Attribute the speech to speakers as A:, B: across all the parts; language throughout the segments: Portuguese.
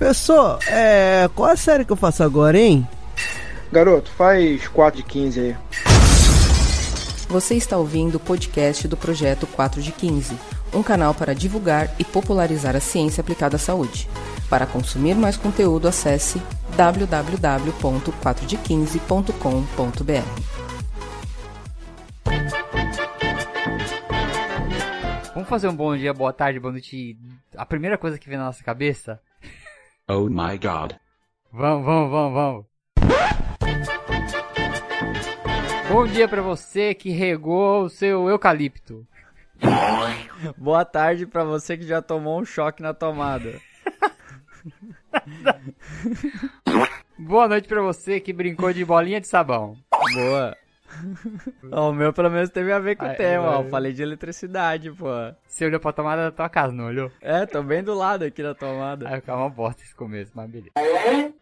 A: Professor, é. Qual a série que eu faço agora, hein?
B: Garoto, faz 4 de 15 aí.
C: Você está ouvindo o podcast do projeto 4 de 15, um canal para divulgar e popularizar a ciência aplicada à saúde. Para consumir mais conteúdo, acesse www.4de15.com.br.
D: Vamos fazer um bom dia, boa tarde, boa noite. A primeira coisa que vem na nossa cabeça?
E: Oh my god.
D: Vamos, vamos, vamos, vamos. Bom dia pra você que regou o seu eucalipto.
F: Boa tarde pra você que já tomou um choque na tomada.
D: Boa noite pra você que brincou de bolinha de sabão.
F: Boa. O meu pelo menos teve a ver com
D: Ah,
F: o tema, ó.
D: é.
F: Falei de eletricidade, pô.
D: Você olhou pra tomada da tua casa, não olhou?
F: É, tô bem do lado aqui da tomada.
D: Aí ficava uma bosta esse começo, mas beleza.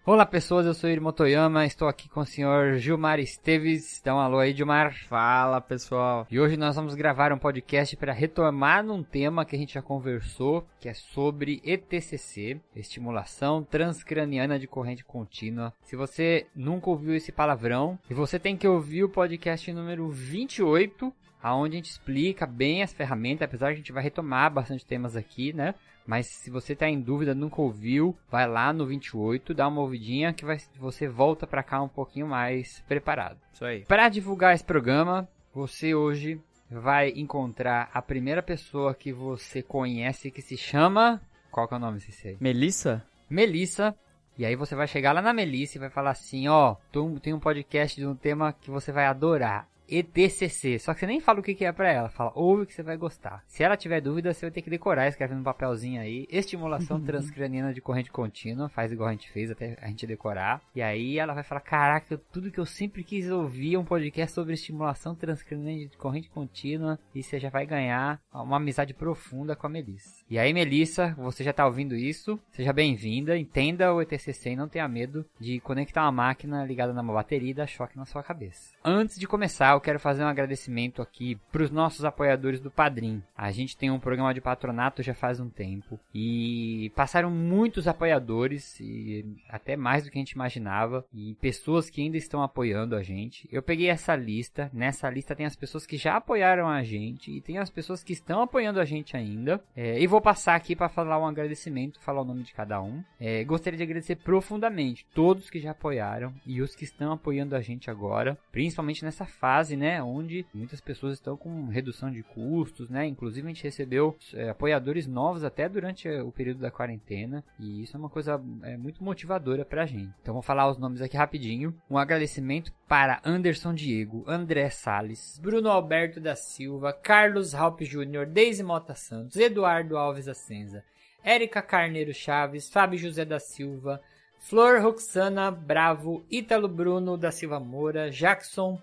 D: Olá pessoas, eu sou Irmo Toyama, estou aqui com o senhor Gilmar Esteves. Dá um alô aí, Gilmar.
F: Fala, pessoal.
D: E hoje nós vamos gravar um podcast para retomar num tema que a gente já conversou, que é sobre ETCC, estimulação transcraniana de corrente contínua. Se você nunca ouviu esse palavrão, e você tem que ouvir o podcast número 28, aonde a gente explica bem as ferramentas, apesar de a gente vai retomar bastante temas aqui, né? Mas se você tá em dúvida, nunca ouviu, vai lá no 28, dá uma ouvidinha que vai, você volta pra cá um pouquinho mais preparado.
F: Isso aí.
D: Para divulgar esse programa, você hoje vai encontrar a primeira pessoa que você conhece que se chama. Qual que é o nome desse aí?
F: Melissa?
D: Melissa. E aí você vai chegar lá na Melissa e vai falar assim, ó, tô- tem um podcast de um tema que você vai adorar. ETCC. Só que você nem fala o que que é pra ela. Fala, ouve que você vai gostar. Se ela tiver dúvida, você vai ter que decorar, escreve no papelzinho aí. Estimulação transcraniana de corrente contínua. Faz igual a gente fez até a gente decorar. E aí ela vai falar, caraca, tudo que eu sempre quis ouvir é um podcast sobre estimulação transcraniana de corrente contínua. E você já vai ganhar uma amizade profunda com a Melissa. E aí, Melissa, você já tá ouvindo isso. Seja bem-vinda. Entenda o ETCC e não tenha medo de conectar uma máquina ligada numa bateria e dar choque na sua cabeça. Antes de começar, eu quero fazer um agradecimento aqui para os nossos apoiadores do Padrim. A gente tem um programa de patronato já faz um tempo e passaram muitos apoiadores e até mais do que a gente imaginava e pessoas que ainda estão apoiando a gente. Eu peguei essa lista, nessa lista tem as pessoas que já apoiaram a gente e tem as pessoas que estão apoiando a gente ainda. É, e vou passar aqui para falar um agradecimento, falar o nome de cada um. É, gostaria de agradecer profundamente todos que já apoiaram e os que estão apoiando a gente agora, principalmente nessa fase, né, onde muitas pessoas estão com redução de custos, né? Inclusive a gente recebeu é, apoiadores novos até durante o período da quarentena e isso é uma coisa é, muito motivadora pra gente. Então vou falar os nomes aqui rapidinho. Um agradecimento para Anderson Diego, André Sales, Bruno Alberto da Silva, Carlos Raup Júnior, Deise Mota Santos, Eduardo Alves Ascenza, Érica Carneiro Chaves, Fábio José da Silva, Flor Roxana Bravo, Ítalo Bruno da Silva Moura, Jackson,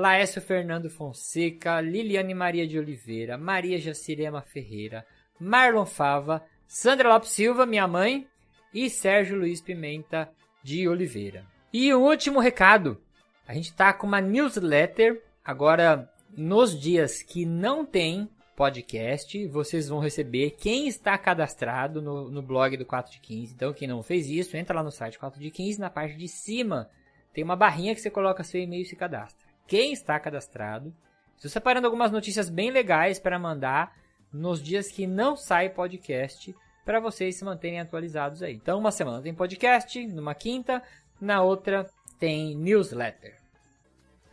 D: Laércio Fernando Fonseca, Liliane Maria de Oliveira, Maria Jacirema Ferreira, Marlon Fava, Sandra Lopes Silva, minha mãe, e Sérgio Luiz Pimenta de Oliveira. E um último recado. A gente tá com uma newsletter agora nos dias que não tem podcast, vocês vão receber quem está cadastrado no, no blog do 4 de 15. Então, quem não fez isso, entra lá no site 4 de 15, na parte de cima tem uma barrinha que você coloca seu e-mail e se cadastra. Quem está cadastrado, estou separando algumas notícias bem legais para mandar nos dias que não sai podcast para vocês se manterem atualizados aí. Então, uma semana tem podcast, numa quinta, na outra tem newsletter.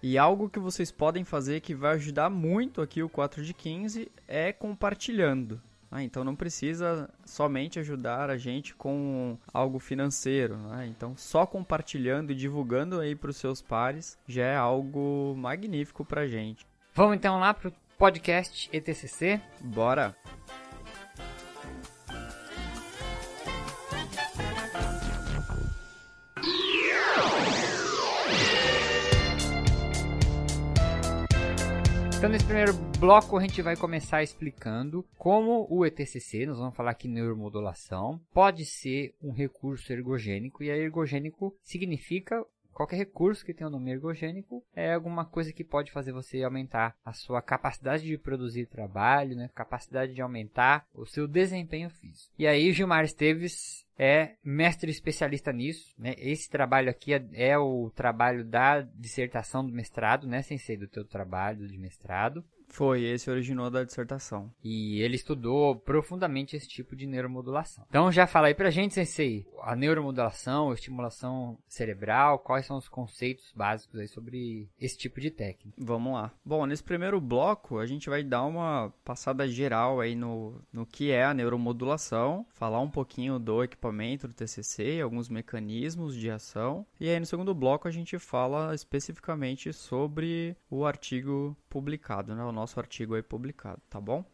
F: E algo que vocês podem fazer que vai ajudar muito aqui o 4 de 15 é compartilhando. Ah, então não precisa somente ajudar a gente com algo financeiro. né? Então só compartilhando e divulgando aí para os seus pares já é algo magnífico pra gente.
D: Vamos então lá pro podcast ETCC.
F: Bora!
D: Então, nesse primeiro bloco, a gente vai começar explicando como o ETCC, nós vamos falar aqui neuromodulação, pode ser um recurso ergogênico. E ergogênico significa qualquer recurso que tenha um nome ergogênico é alguma coisa que pode fazer você aumentar a sua capacidade de produzir trabalho, né? Capacidade de aumentar o seu desempenho físico. E aí, Gilmar Esteves é mestre especialista nisso, né? Esse trabalho aqui é, é, o trabalho da dissertação do mestrado, né, Sensei, do teu trabalho de mestrado.
F: Foi, esse originou da dissertação.
D: E ele estudou profundamente esse tipo de neuromodulação. Então já fala aí pra gente, Sensei, a neuromodulação, a estimulação cerebral, quais são os conceitos básicos aí sobre esse tipo de técnica.
F: Vamos lá. Bom, nesse primeiro bloco a gente vai dar uma passada geral aí no, no que é a neuromodulação, falar um pouquinho do equipamento do TCC, alguns mecanismos de ação. E aí no segundo bloco a gente fala especificamente sobre o artigo publicado, né? O nosso artigo aí publicado, tá bom?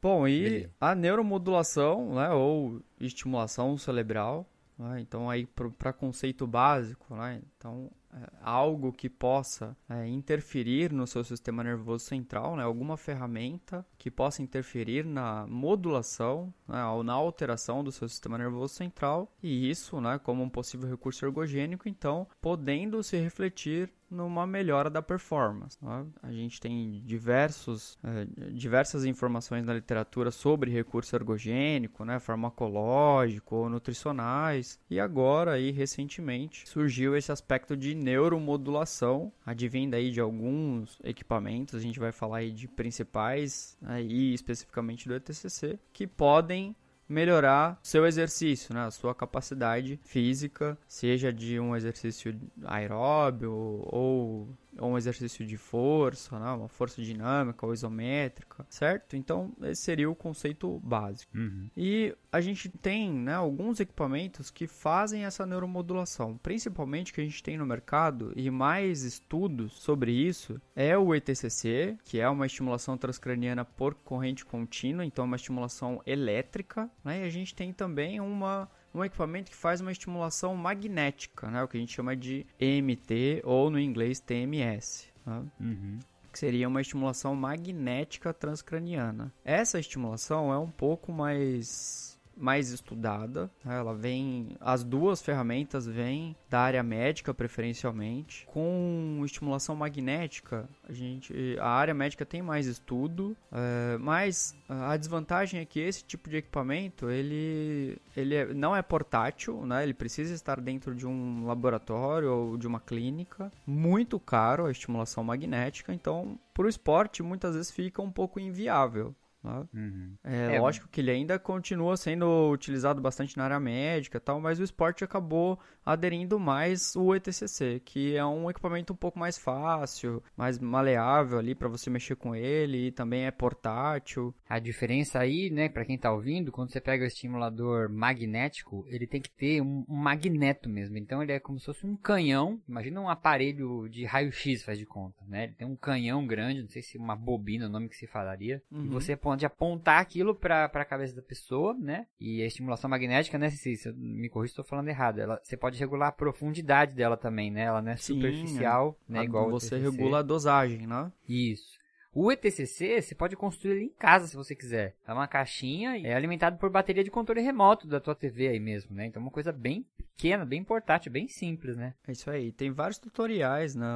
F: Bom, e Beleza. a neuromodulação, né, ou estimulação cerebral, né, então aí para conceito básico, né, então é, algo que possa é, interferir no seu sistema nervoso central, né, alguma ferramenta que possa interferir na modulação né, ou na alteração do seu sistema nervoso central, e isso, né, como um possível recurso ergogênico, então podendo se refletir numa melhora da performance. Né? A gente tem diversos, é, diversas informações na literatura sobre recurso ergogênico, né, farmacológico ou nutricionais, e agora aí recentemente surgiu esse aspecto de neuromodulação, advindo aí de alguns equipamentos, a gente vai falar aí de principais aí especificamente do ETCC, que podem melhorar seu exercício, né? a sua capacidade física, seja de um exercício aeróbio ou ou um exercício de força, né? uma força dinâmica ou isométrica, certo? Então, esse seria o conceito básico.
D: Uhum.
F: E a gente tem né, alguns equipamentos que fazem essa neuromodulação, principalmente que a gente tem no mercado e mais estudos sobre isso é o ETCC, que é uma estimulação transcraniana por corrente contínua, então é uma estimulação elétrica, né? e a gente tem também uma um equipamento que faz uma estimulação magnética, né? o que a gente chama de EMT ou no inglês TMS. Né?
D: Uhum.
F: Que seria uma estimulação magnética transcraniana. Essa estimulação é um pouco mais mais estudada. Né? Ela vem, as duas ferramentas vêm da área médica preferencialmente. Com estimulação magnética, a gente, a área médica tem mais estudo, é, mas a desvantagem é que esse tipo de equipamento ele, ele é, não é portátil, né? Ele precisa estar dentro de um laboratório ou de uma clínica. Muito caro a estimulação magnética, então para o esporte muitas vezes fica um pouco inviável. Né?
D: Uhum.
F: É, é, lógico que ele ainda continua sendo utilizado bastante na área médica tal, mas o esporte acabou aderindo mais o ETCC, que é um equipamento um pouco mais fácil, mais maleável ali para você mexer com ele e também é portátil.
D: A diferença aí, né, para quem tá ouvindo, quando você pega o estimulador magnético, ele tem que ter um, um magneto mesmo. Então ele é como se fosse um canhão, imagina um aparelho de raio-x, faz de conta, né? Ele tem um canhão grande, não sei se uma bobina, o nome que se falaria, uhum. e você põe de apontar aquilo para a cabeça da pessoa, né? E a estimulação magnética, né, se, se eu me corrija, estou falando errado. Ela, você pode regular a profundidade dela também, né? Ela não é Sim, superficial, é. né?
F: A,
D: igual
F: você regula a dosagem, né?
D: Isso. O ETCC você pode construir ele em casa se você quiser. É uma caixinha e é alimentado por bateria de controle remoto da tua TV aí mesmo, né? Então é uma coisa bem pequena, bem portátil, bem simples, né?
F: É isso aí. Tem vários tutoriais, né?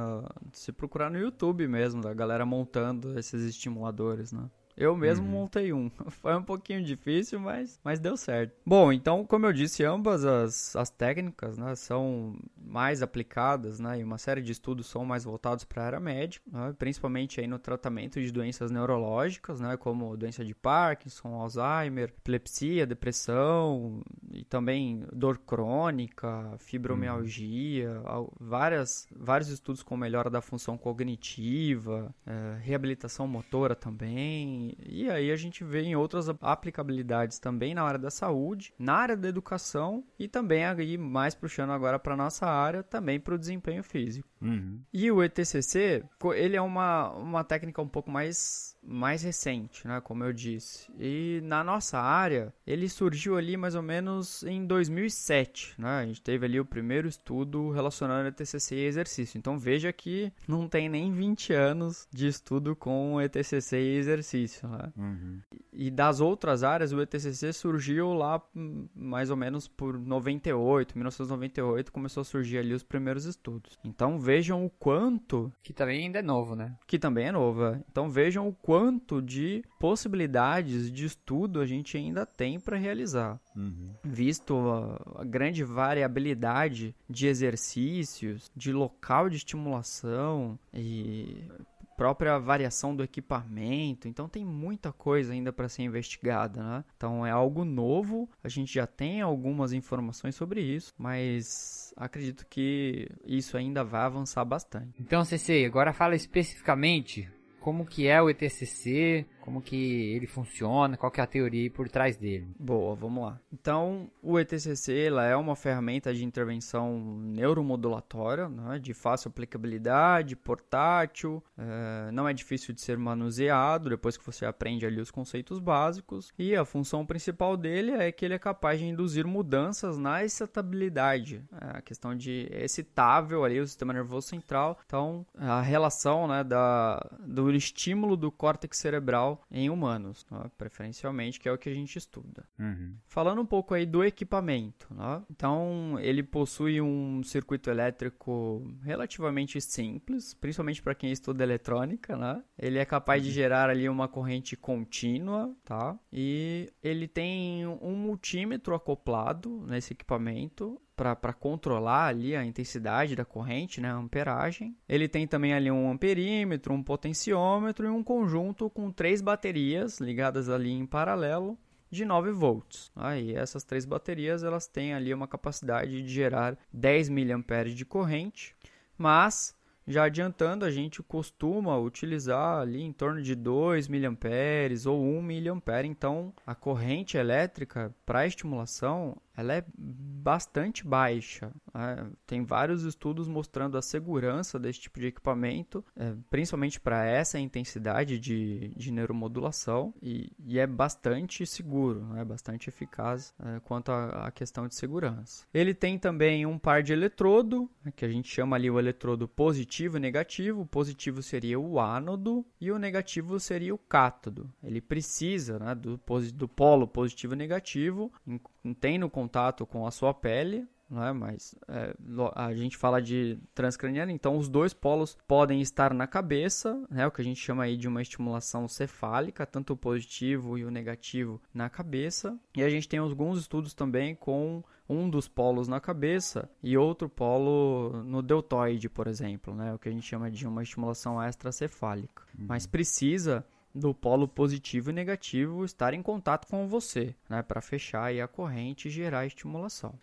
F: Se procurar no YouTube mesmo, da galera montando esses estimuladores, né? Eu mesmo uhum. montei um. Foi um pouquinho difícil, mas, mas deu certo. Bom, então, como eu disse, ambas as, as técnicas né, são mais aplicadas, né, e uma série de estudos são mais voltados para a área médica, né, principalmente aí no tratamento de doenças neurológicas, né, como doença de Parkinson, Alzheimer, epilepsia, depressão e também dor crônica, fibromialgia, uhum. várias, vários estudos com melhora da função cognitiva, é, reabilitação motora também, e aí a gente vê em outras aplicabilidades também na área da saúde, na área da educação e também aí mais puxando agora para nossa área também para o desempenho físico.
D: Uhum.
F: E o ETCC, ele é uma, uma técnica um pouco mais, mais recente, né, como eu disse. E na nossa área, ele surgiu ali mais ou menos em 2007, né? A gente teve ali o primeiro estudo relacionando ETCC e exercício. Então veja que não tem nem 20 anos de estudo com ETCC e exercício, né?
D: Uhum.
F: E das outras áreas, o ETCC surgiu lá hum, mais ou menos por 98, 1998, começou a surgir ali os primeiros estudos. Então vejam o quanto,
D: Que também ainda é novo, né?
F: que também é novo, é. então vejam o quanto de possibilidades de estudo a gente ainda tem para realizar. Visto a, a grande variabilidade de exercícios, de local de estimulação e própria variação do equipamento. Então tem muita coisa ainda para ser investigada, né? Então é algo novo. A gente já tem algumas informações sobre isso, mas acredito que isso ainda vai avançar bastante.
D: Então, CC, agora fala especificamente como que é o ETCC, como que ele funciona, qual que é a teoria por trás dele.
F: Boa, vamos lá. Então, o ETCC ela é uma ferramenta de intervenção neuromodulatória, né, de fácil aplicabilidade, portátil, eh, não é difícil de ser manuseado depois que você aprende ali os conceitos básicos. E a função principal dele é que ele é capaz de induzir mudanças na excitabilidade, é, a questão de excitável ali o sistema nervoso central. Então, a relação né, da, do estímulo do córtex cerebral em humanos, né, preferencialmente, que é o que a gente estuda.
D: Uhum.
F: Falando um pouco aí do equipamento, né? então ele possui um circuito elétrico relativamente simples, principalmente para quem estuda eletrônica, né? Ele é capaz de gerar ali uma corrente contínua, tá? E ele tem um multímetro acoplado nesse equipamento para controlar ali a intensidade da corrente, né, a amperagem. Ele tem também ali um amperímetro, um potenciômetro e um conjunto com três baterias ligadas ali em paralelo de 9 volts. Aí essas três baterias elas têm ali uma capacidade de gerar 10 mA de corrente, mas já adiantando, a gente costuma utilizar ali em torno de 2 mA ou 1 mA. Então, a corrente elétrica para estimulação ela é bastante baixa. né? Tem vários estudos mostrando a segurança desse tipo de equipamento, é, principalmente para essa intensidade de, de neuromodulação, e, e é bastante seguro, é bastante eficaz é, quanto à questão de segurança. Ele tem também um par de eletrodo, né, que a gente chama ali o eletrodo positivo e negativo. O positivo seria o ánodo e o negativo seria o cátodo. Ele precisa né, do, do polo positivo e negativo, em- tem no com a sua pele, não é? Mas é, a gente fala de transcraniana, então os dois polos podem estar na cabeça, né? O que a gente chama aí de uma estimulação cefálica, tanto o positivo e o negativo na cabeça. E a gente tem alguns estudos também com um dos polos na cabeça e outro polo no deltoide, por exemplo, né? O que a gente chama de uma estimulação extracefálica. Mas precisa do polo positivo e negativo estar em contato com você, né, para fechar a corrente e gerar estimulação.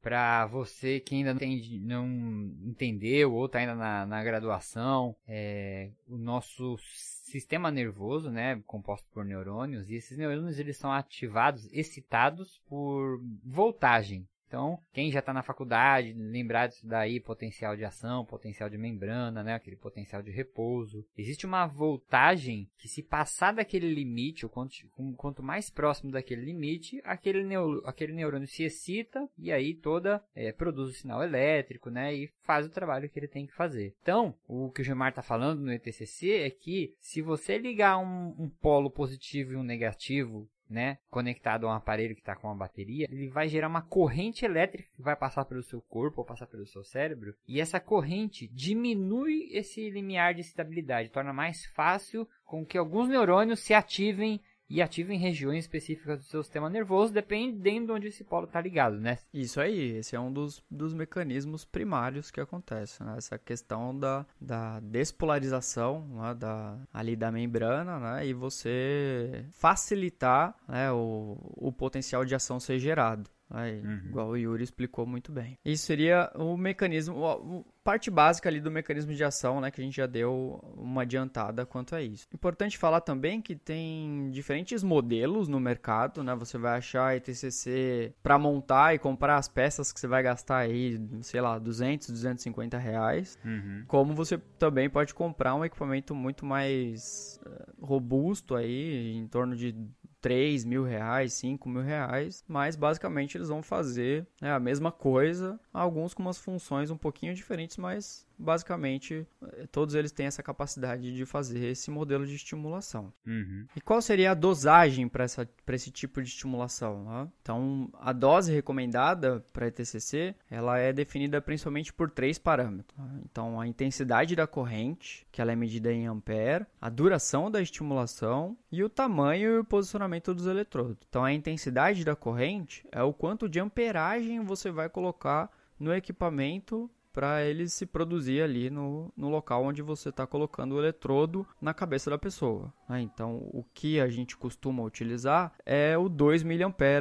D: Pra você que ainda não, não entendeu ou tá ainda na, na graduação, é, o nosso sistema nervoso, né, composto por neurônios, e esses neurônios eles são ativados, excitados por voltagem. Então, quem já está na faculdade, lembrar disso daí, potencial de ação, potencial de membrana, né, aquele potencial de repouso. Existe uma voltagem que se passar daquele limite, ou quanto, quanto mais próximo daquele limite, aquele, neu, aquele neurônio se excita e aí toda é, produz o sinal elétrico, né, e faz o trabalho que ele tem que fazer. Então, o que o Gemar está falando no ETCC é que se você ligar um, um polo positivo e um negativo né, conectado a um aparelho que está com uma bateria, ele vai gerar uma corrente elétrica que vai passar pelo seu corpo ou passar pelo seu cérebro, e essa corrente diminui esse limiar de estabilidade, torna mais fácil com que alguns neurônios se ativem e ativem regiões específicas do seu sistema nervoso, dependendo de onde esse polo está ligado, né?
F: Isso aí, esse é um dos, dos mecanismos primários que acontece, né? Essa questão da, da despolarização né? da, ali da membrana, né? E você facilitar né? o, o potencial de ação ser gerado. Aí,
D: Uhum.
F: Igual o Yuri explicou muito bem. Isso seria o mecanismo, o- parte básica ali do mecanismo de ação, né? Que a gente já deu uma adiantada quanto a isso. Importante falar também que tem diferentes modelos no mercado, né? Você vai achar ETCC para montar e comprar as peças que você vai gastar aí, sei lá, 200, 250 reais.
D: Uhum.
F: Como você também pode comprar um equipamento muito mais eh, robusto aí, em torno de 3 mil reais, 5 mil reais, mas basicamente eles vão fazer né, a mesma coisa, alguns com umas funções um pouquinho diferentes, mas basicamente eh, todos eles têm essa capacidade de fazer esse modelo de estimulação.
D: Uhum.
F: E qual seria a dosagem para esse tipo de estimulação? né? Então, a dose recomendada para ETCC, ela é definida principalmente por três parâmetros. né? Então, a intensidade da corrente, que ela é medida em ampere, a duração da estimulação e o tamanho e o posicionamento dos eletrodos. Então, a intensidade da corrente é o quanto de amperagem você vai colocar no equipamento para ele se produzir ali no, no local onde você está colocando o eletrodo na cabeça da pessoa. né? Então, o que a gente costuma utilizar é o 2 mA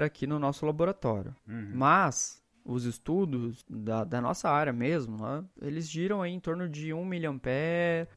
F: aqui no nosso laboratório.
D: Uhum.
F: Mas os estudos da, da nossa área mesmo, né, eles giram aí em torno de 1 mA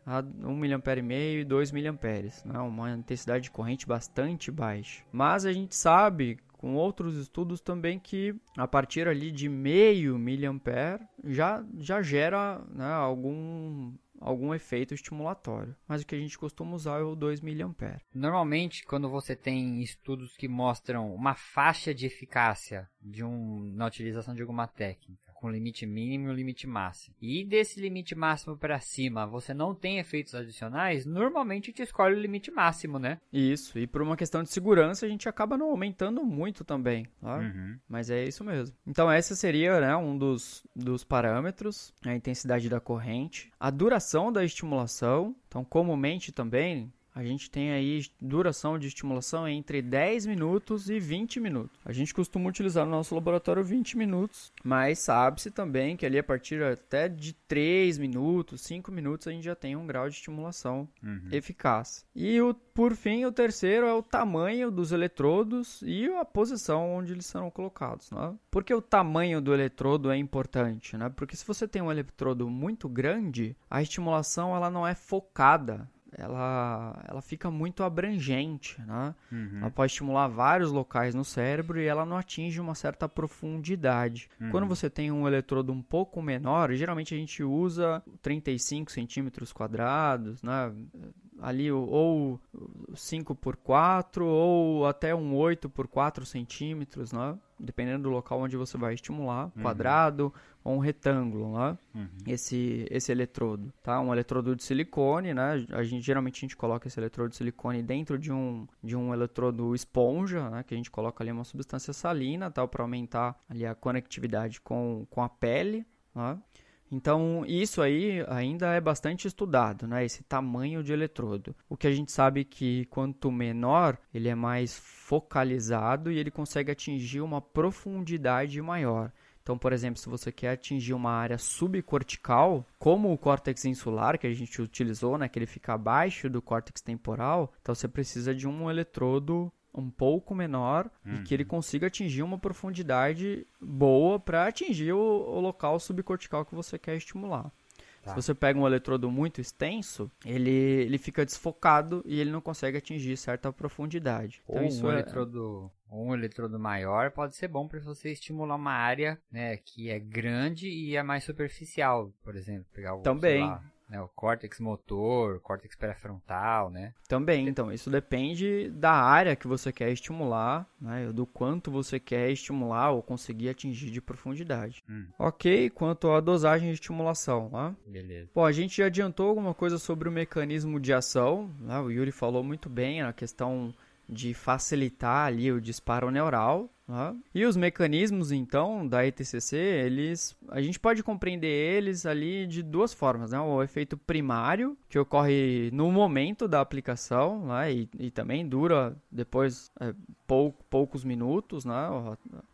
F: a 1 mA e meio e 2 mA, né, uma intensidade de corrente bastante baixa. Mas a gente sabe com outros estudos também que a partir ali de meio miliampere já, já gera né, algum, algum efeito estimulatório. Mas o que a gente costuma usar é o 2 miliampere.
D: Normalmente, quando você tem estudos que mostram uma faixa de eficácia de um, na utilização de alguma técnica, com limite mínimo e limite máximo, e desse limite máximo para cima você não tem efeitos adicionais, normalmente te escolhe o limite máximo, né?
F: Isso, e por uma questão de segurança a gente acaba não aumentando muito também, tá?
D: Uhum.
F: Mas é isso mesmo. Então, esse seria né, um dos, dos parâmetros, a intensidade da corrente, a duração da estimulação. Então, comumente também, a gente tem aí duração de estimulação entre 10 minutos e 20 minutos. A gente costuma utilizar no nosso laboratório 20 minutos, mas sabe-se também que ali a partir até de 3 minutos, 5 minutos, a gente já tem um grau de estimulação
D: Uhum.
F: eficaz. E o, por fim, o terceiro é o tamanho dos eletrodos e a posição onde eles serão colocados. Né? Por que o tamanho do eletrodo é importante? Né? Porque se você tem um eletrodo muito grande, a estimulação ela não é focada. Ela, ela fica muito abrangente, né?
D: Uhum.
F: Ela pode estimular vários locais no cérebro e ela não atinge uma certa profundidade. Quando você tem um eletrodo um pouco menor, geralmente a gente usa 35 centímetros quadrados, né? Ali ou 5 por 4 ou até um 8 por 4 centímetros, né? Dependendo do local onde você vai estimular, quadrado ou um retângulo, né? esse, esse eletrodo, tá? Um eletrodo de silicone, né? A gente geralmente a gente coloca esse eletrodo de silicone dentro de um de um eletrodo esponja, né? Que a gente coloca ali uma substância salina, tal, para aumentar ali a conectividade com, com a pele, né? Então, isso aí ainda é bastante estudado, né? Esse tamanho de eletrodo. O que a gente sabe que quanto menor, ele é mais focalizado e ele consegue atingir uma profundidade maior. Então, por exemplo, se você quer atingir uma área subcortical, como o córtex insular que a gente utilizou, né, que ele fica abaixo do córtex temporal, então você precisa de um eletrodo um pouco menor e que ele consiga atingir uma profundidade boa para atingir o, o local subcortical que você quer estimular.
D: Tá.
F: Se você pega um eletrodo muito extenso, ele, ele fica desfocado e ele não consegue atingir certa profundidade. Então,
D: Ou
F: isso
D: um
F: é-
D: eletrodo, um eletrodo maior pode ser bom para você estimular uma área, né, que é grande e é mais superficial, por exemplo, pegar o
F: Também.
D: lá, né, o córtex motor, córtex pré-frontal, né?
F: Também, então, isso depende da área que você quer estimular, né, do quanto você quer estimular ou conseguir atingir de profundidade.
D: Hum.
F: Ok, quanto à dosagem de estimulação, né?
D: Beleza.
F: Bom, a gente já adiantou alguma coisa sobre o mecanismo de ação, né? o Yuri falou muito bem a questão de facilitar ali o disparo neural. né? E os mecanismos, então, da ETCC, eles, a gente pode compreender eles ali de duas formas, né? O efeito primário, que ocorre no momento da aplicação, né? E, e também dura depois é, pou- poucos minutos, né?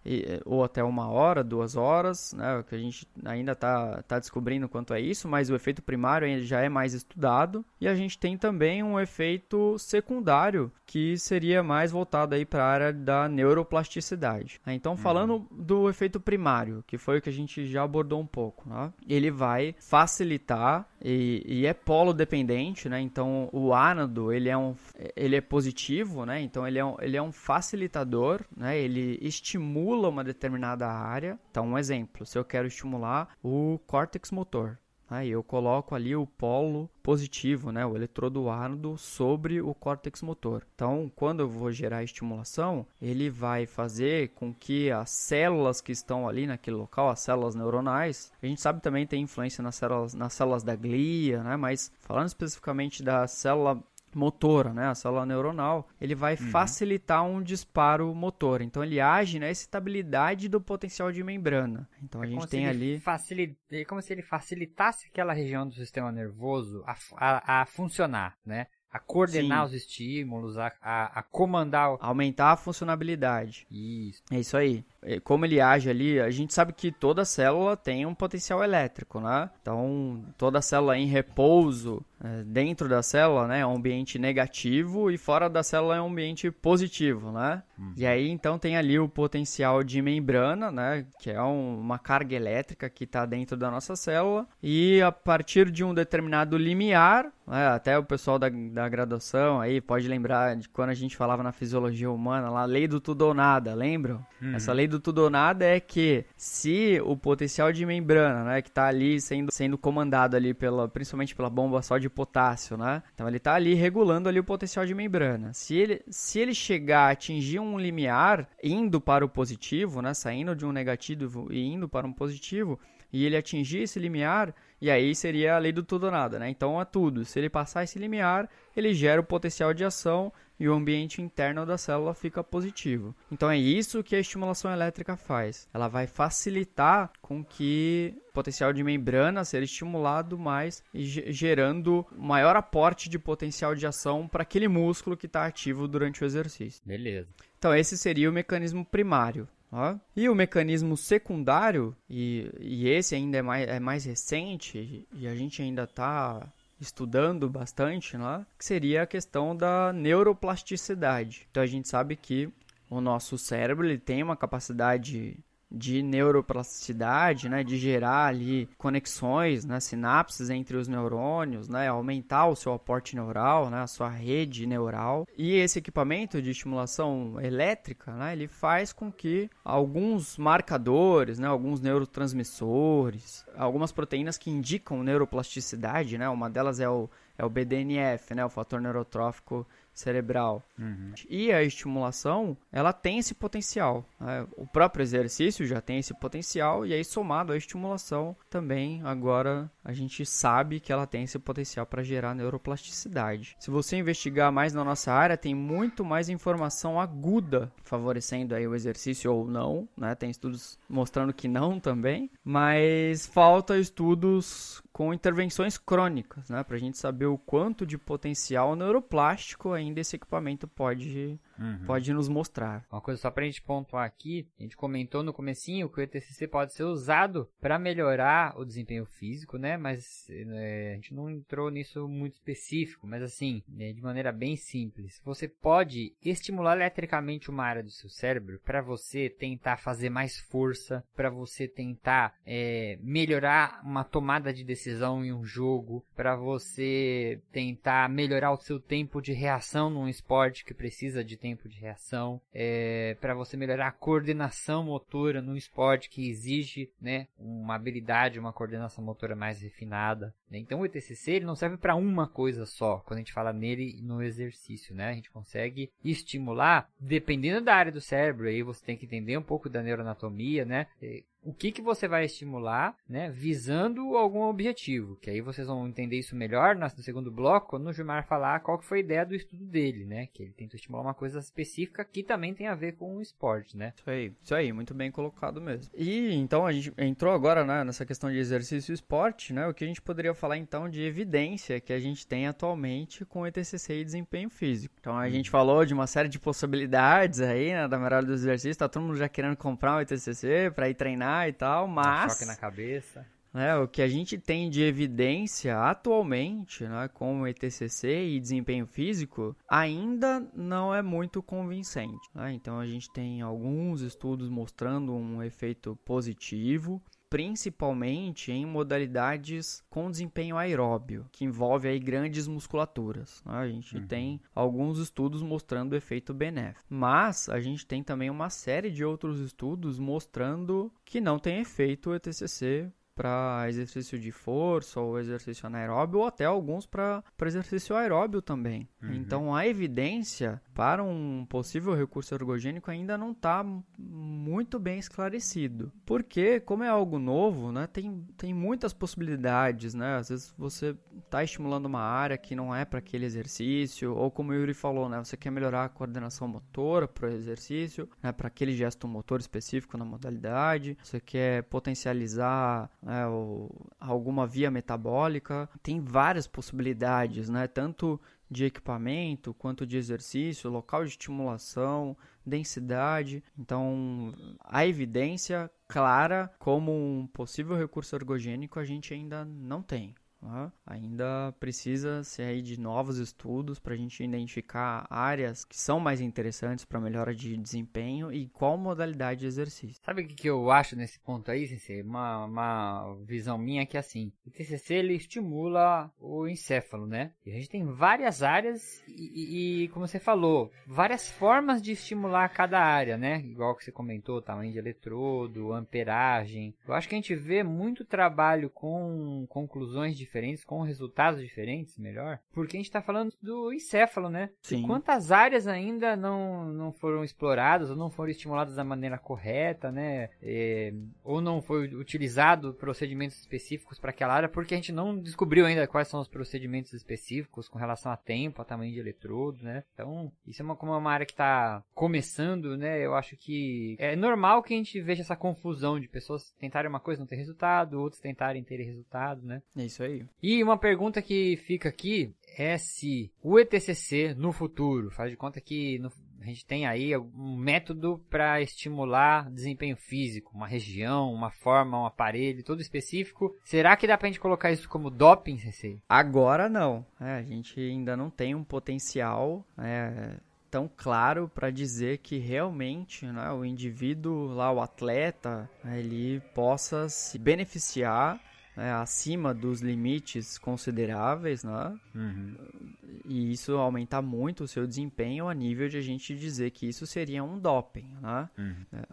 F: e, ou até uma hora, duas horas, né? Que a gente ainda está tá descobrindo quanto é isso, mas o efeito primário já é mais estudado. E a gente tem também um efeito secundário que seria mais voltado para a área da neuroplasticidade. Né? Então, falando uhum. do efeito primário, que foi o que a gente já abordou um pouco, né? ele vai facilitar e, e, é polo dependente, né? Então o ânado ele é um ele é positivo, né? Então ele é um, ele é um facilitador, né? Ele estimula uma determinada área. Então um exemplo, se eu quero estimular o córtex motor, Aí eu coloco ali o polo positivo, né, o eletrodo ánodo sobre o córtex motor. Então, quando eu vou gerar estimulação, ele vai fazer com que as células que estão ali naquele local, as células neuronais, a gente sabe também tem influência nas células, nas células da glia, né, mas falando especificamente da célula motora, né, a célula neuronal, ele vai uhum. facilitar um disparo motor. Então ele age na excitabilidade do potencial de membrana. Então a é gente tem ali
D: facilita, é como se ele facilitasse aquela região do sistema nervoso a, a, a funcionar, né? A coordenar Sim. os estímulos, a, a, a comandar. O...
F: Aumentar a funcionabilidade.
D: Isso.
F: É isso aí. É, como ele age ali, a gente sabe que toda célula tem um potencial elétrico, né? Então, toda célula em repouso, é, dentro da célula, né, é um ambiente negativo e fora da célula é um ambiente positivo, né? Uhum. E aí, então, tem ali o potencial de membrana, né, que é um, uma carga elétrica que está dentro da nossa célula e a partir de um determinado limiar, né, até o pessoal da, da graduação aí pode lembrar de quando a gente falava na fisiologia humana, lá, lei do tudo ou nada, lembram? Uhum. Essa lei do tudo ou nada é que se o potencial de membrana, né, que está ali sendo, sendo comandado ali pela, principalmente pela bomba só de potássio, né? Então ele está ali regulando ali o potencial de membrana. Se ele, se ele chegar a atingir um limiar indo para o positivo, né, saindo de um negativo e indo para um positivo, e ele atingir esse limiar, e aí seria a lei do tudo ou nada, né? Então é tudo. Se ele passar esse limiar, ele gera o potencial de ação e o ambiente interno da célula fica positivo. Então é isso que a estimulação elétrica faz. Ela vai facilitar com que o potencial de membrana seja estimulado mais e gerando maior aporte de potencial de ação para aquele músculo que está ativo durante o exercício.
D: Beleza.
F: Então esse seria o mecanismo primário. Ó. E o mecanismo secundário, e, e esse ainda é mais, é mais recente, e a gente ainda está estudando bastante lá, que seria a questão da neuroplasticidade. Então a gente sabe que o nosso cérebro ele tem uma capacidade de neuroplasticidade, né, de gerar ali conexões, né, sinapses entre os neurônios, né, aumentar o seu aporte neural, né, a sua rede neural. E esse equipamento de estimulação elétrica, né, ele faz com que alguns marcadores, né, alguns neurotransmissores, algumas proteínas que indicam neuroplasticidade, né, uma delas é o é o BDNF, né, o fator neurotrófico cerebral. Uhum. E a estimulação, ela tem esse potencial. Né? O próprio exercício já tem esse potencial, e aí somado à estimulação, também agora a gente sabe que ela tem esse potencial para gerar neuroplasticidade. Se você investigar mais na nossa área, tem muito mais informação aguda favorecendo aí o exercício ou não, né? Tem estudos mostrando que não também, mas falta estudos com intervenções crônicas, né? Para a gente saber o quanto de potencial neuroplástico ainda esse equipamento pode uhum. pode nos mostrar.
D: Uma coisa só pra gente pontuar aqui, a gente comentou no comecinho que o ETCC pode ser usado para melhorar o desempenho físico, né? Mas é, a gente não entrou nisso muito específico, mas assim, é, de maneira bem simples. Você pode estimular eletricamente uma área do seu cérebro para você tentar fazer mais força, para você tentar é, melhorar uma tomada de decisão em um jogo, para você tentar melhorar o seu tempo de reação num esporte que precisa de tempo tempo de reação, é, para você melhorar a coordenação motora no esporte que exige né, uma habilidade, uma coordenação motora mais refinada. Né? Então o ETCC ele não serve para uma coisa só, quando a gente fala nele no exercício. Né? A gente consegue estimular, dependendo da área do cérebro, aí você tem que entender um pouco da neuroanatomia, né? o que, que você vai estimular, né, visando algum objetivo. Que aí vocês vão entender isso melhor no segundo bloco, quando o Gilmar falar qual que foi a ideia do estudo dele, né? Que ele tentou estimular uma coisa específica que também tem a ver com o esporte, né?
F: Isso aí, isso aí, muito bem colocado mesmo. E então a gente entrou agora né, nessa questão de exercício e esporte, né? O que a gente poderia falar então de evidência que a gente tem atualmente com ETCC e desempenho físico. Então a gente falou de uma série de possibilidades aí, né, da melhora do exercício, tá todo mundo já querendo comprar um ETCC para ir treinar e tal, mas...
D: Um choque na cabeça.
F: É, o que a gente tem de evidência atualmente né, com o ETCC e desempenho físico ainda não é muito convincente. Né? Então a gente tem alguns estudos mostrando um efeito positivo, principalmente em modalidades com desempenho aeróbio, que envolve aí grandes musculaturas. Né? A gente uhum. tem alguns estudos mostrando o efeito benéfico, mas a gente tem também uma série de outros estudos mostrando que não tem efeito o ETCC para exercício de força ou exercício anaeróbio, ou até alguns para exercício aeróbio também. Uhum. Então a evidência para um possível recurso ergogênico ainda não está muito bem esclarecido. Porque, como é algo novo, né, tem, tem muitas possibilidades. Né? Às vezes você está estimulando uma área que não é para aquele exercício, ou como o Yuri falou, né, você quer melhorar a coordenação motora para o exercício, né, para aquele gesto motor específico na modalidade, você quer potencializar né, o, alguma via metabólica. Tem várias possibilidades, né, tanto de equipamento, quanto de exercício, local de estimulação, densidade. Então, a evidência clara como um possível recurso ergogênico a gente ainda não tem. Ainda precisa ser de novos estudos para a gente identificar áreas que são mais interessantes para melhora de desempenho e qual modalidade de exercício.
D: Sabe o que, que eu acho nesse ponto aí, Sensei? Uma, uma visão minha que é assim: o TCC ele estimula o encéfalo, né? E a gente tem várias áreas e, e, como você falou, várias formas de estimular cada área, né? Igual que você comentou, tamanho de eletrodo, amperagem. Eu acho que a gente vê muito trabalho com conclusões de diferentes, com resultados diferentes, melhor, porque a gente está falando do encéfalo, né?
F: Sim.
D: E quantas áreas ainda não, não foram exploradas ou não foram estimuladas da maneira correta, né? É, ou não foi utilizado procedimentos específicos para aquela área, porque a gente não descobriu ainda quais são os procedimentos específicos com relação a tempo, a tamanho de eletrodo, né? Então, isso é uma, como é uma área que está começando, né? Eu acho que é normal que a gente veja essa confusão de pessoas tentarem uma coisa e não ter resultado, outros tentarem ter resultado, né?
F: É isso aí.
D: E uma pergunta que fica aqui é se o ETCC no futuro, faz de conta que no, a gente tem aí um método para estimular desempenho físico, uma região, uma forma, um aparelho, todo específico. Será que dá para a gente colocar isso como doping, CC?
F: Agora não. É, a gente ainda não tem um potencial é, tão claro para dizer que realmente né, o indivíduo lá, o atleta, ele possa se beneficiar né, acima dos limites consideráveis, né? Uhum. E isso aumentar muito o seu desempenho a nível de a gente dizer que isso seria um doping, né? Uhum. É,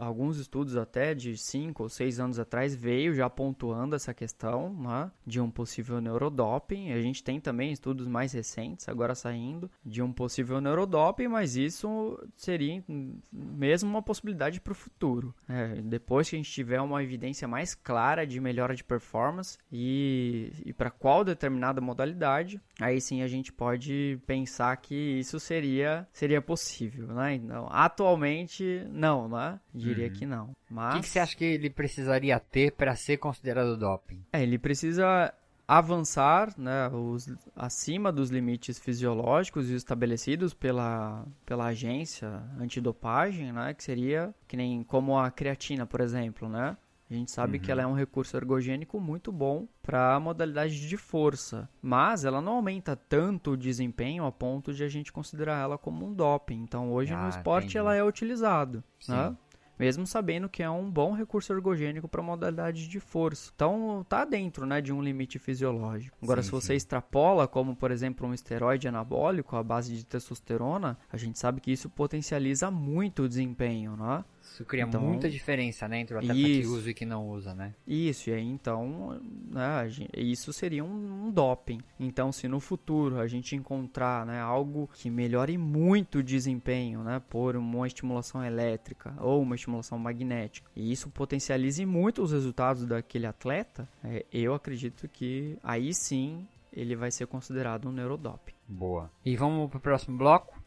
F: alguns estudos até de 5 ou 6 anos atrás veio já pontuando essa questão né, de um possível neurodoping. A gente tem também estudos mais recentes agora saindo de um possível neurodoping, mas isso seria mesmo uma possibilidade para o futuro. É, depois que a gente tiver uma evidência mais clara de melhora de performance e, e para qual determinada modalidade, aí sim a gente pode pensar que isso seria, seria possível, né? Então, atualmente, não, né? Diria uhum. que não. Mas...
D: O que, que você acha que ele precisaria ter para ser considerado doping?
F: É, ele precisa avançar né, os, acima dos limites fisiológicos estabelecidos pela, pela agência antidopagem, né, que seria que nem como a creatina, por exemplo, né? A gente sabe uhum. que ela é um recurso ergogênico muito bom para a modalidade de força, mas ela não aumenta tanto o desempenho a ponto de a gente considerar ela como um doping. Então, hoje ah, no esporte entendi. ela é utilizado, né? mesmo sabendo que é um bom recurso ergogênico para modalidade de força. Então tá dentro, né, de um limite fisiológico. Agora sim, se você sim. extrapola, como por exemplo um esteroide anabólico à base de testosterona, a gente sabe que isso potencializa muito o desempenho, né?
D: Isso cria
F: Então-
D: muita diferença, né? Entre o atleta que
F: Isso.
D: usa e que não usa, né?
F: Isso, e aí então, né, isso seria um, um doping. Então, se no futuro a gente encontrar né, algo que melhore muito o desempenho, né, por uma estimulação elétrica ou uma estimulação magnética, e isso potencialize muito os resultados daquele atleta, é, eu acredito que aí sim ele vai ser considerado um neurodoping.
D: Boa. E vamos pro próximo bloco.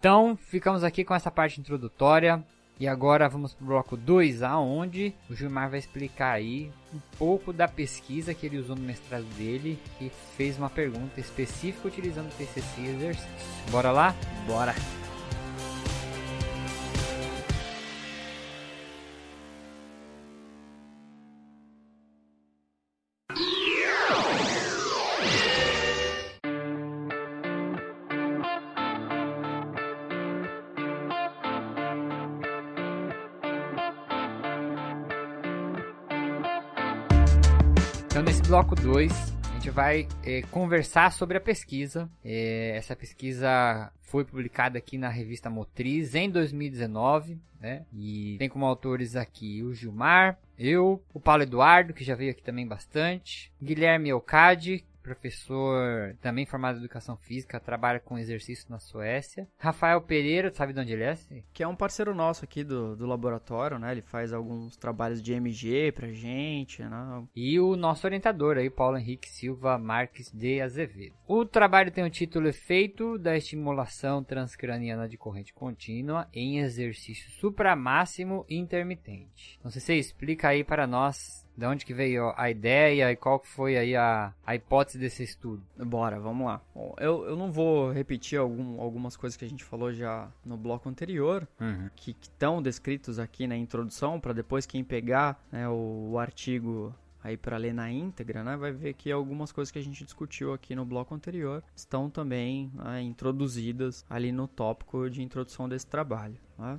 D: Então, ficamos aqui com essa parte introdutória. E agora vamos pro bloco 2, aonde o Gilmar vai explicar aí um pouco da pesquisa que ele usou no mestrado dele, que fez uma pergunta específica utilizando o TCC exercício. Bora lá?
F: Bora!
D: Vai eh, conversar sobre a pesquisa. Eh, essa pesquisa foi publicada aqui na revista Motriz em 2019, né? E tem como autores aqui o Gilmar, eu, o Paulo Eduardo, que já veio aqui também bastante, Guilherme Elcade, professor também formado em educação física, trabalha com exercício na Suécia. Rafael Pereira, sabe de onde ele é?
F: Que é um parceiro nosso aqui do, do laboratório, né? Ele faz alguns trabalhos de MG pra gente, né?
D: E o nosso orientador aí, Paulo Henrique Silva Marques de Azevedo. O trabalho tem o título Efeito da estimulação transcraniana de corrente contínua em exercício supramáximo intermitente. Não sei se você explica aí para nós de onde que veio a ideia e qual foi aí a, a hipótese desse estudo.
F: Bora, vamos lá. Bom, eu, eu não vou repetir algum, algumas coisas que a gente falou já no bloco anterior, que estão descritos aqui na introdução, para depois quem pegar né, o, o artigo aí para ler na íntegra, né, vai ver que algumas coisas que a gente discutiu aqui no bloco anterior estão também né, introduzidas ali no tópico de introdução desse trabalho. né?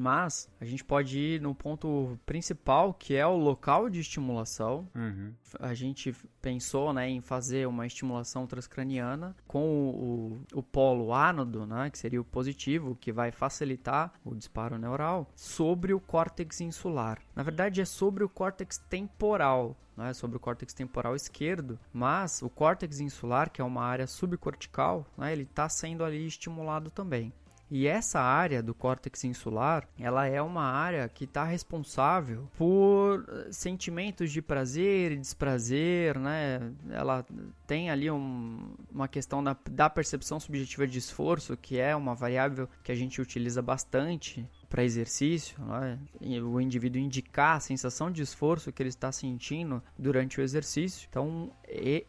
F: Mas a gente pode ir no ponto principal, que é o local de estimulação. A gente pensou né, em fazer uma estimulação transcraniana com o, o, o polo ánodo, né, que seria o positivo, que vai facilitar o disparo neural, sobre o córtex insular. Na verdade, é sobre o córtex temporal. né, sobre o córtex temporal esquerdo, mas o córtex insular, que é uma área subcortical, né, ele está sendo ali estimulado também. E essa área do córtex insular, ela é uma área que está responsável por eh, sentimentos de prazer e desprazer, né? Ela tem ali um- uma questão da, da percepção subjetiva de esforço, que é uma variável que a gente utiliza bastante para exercício, né? O indivíduo indicar a sensação de esforço que ele está sentindo durante o exercício. Então,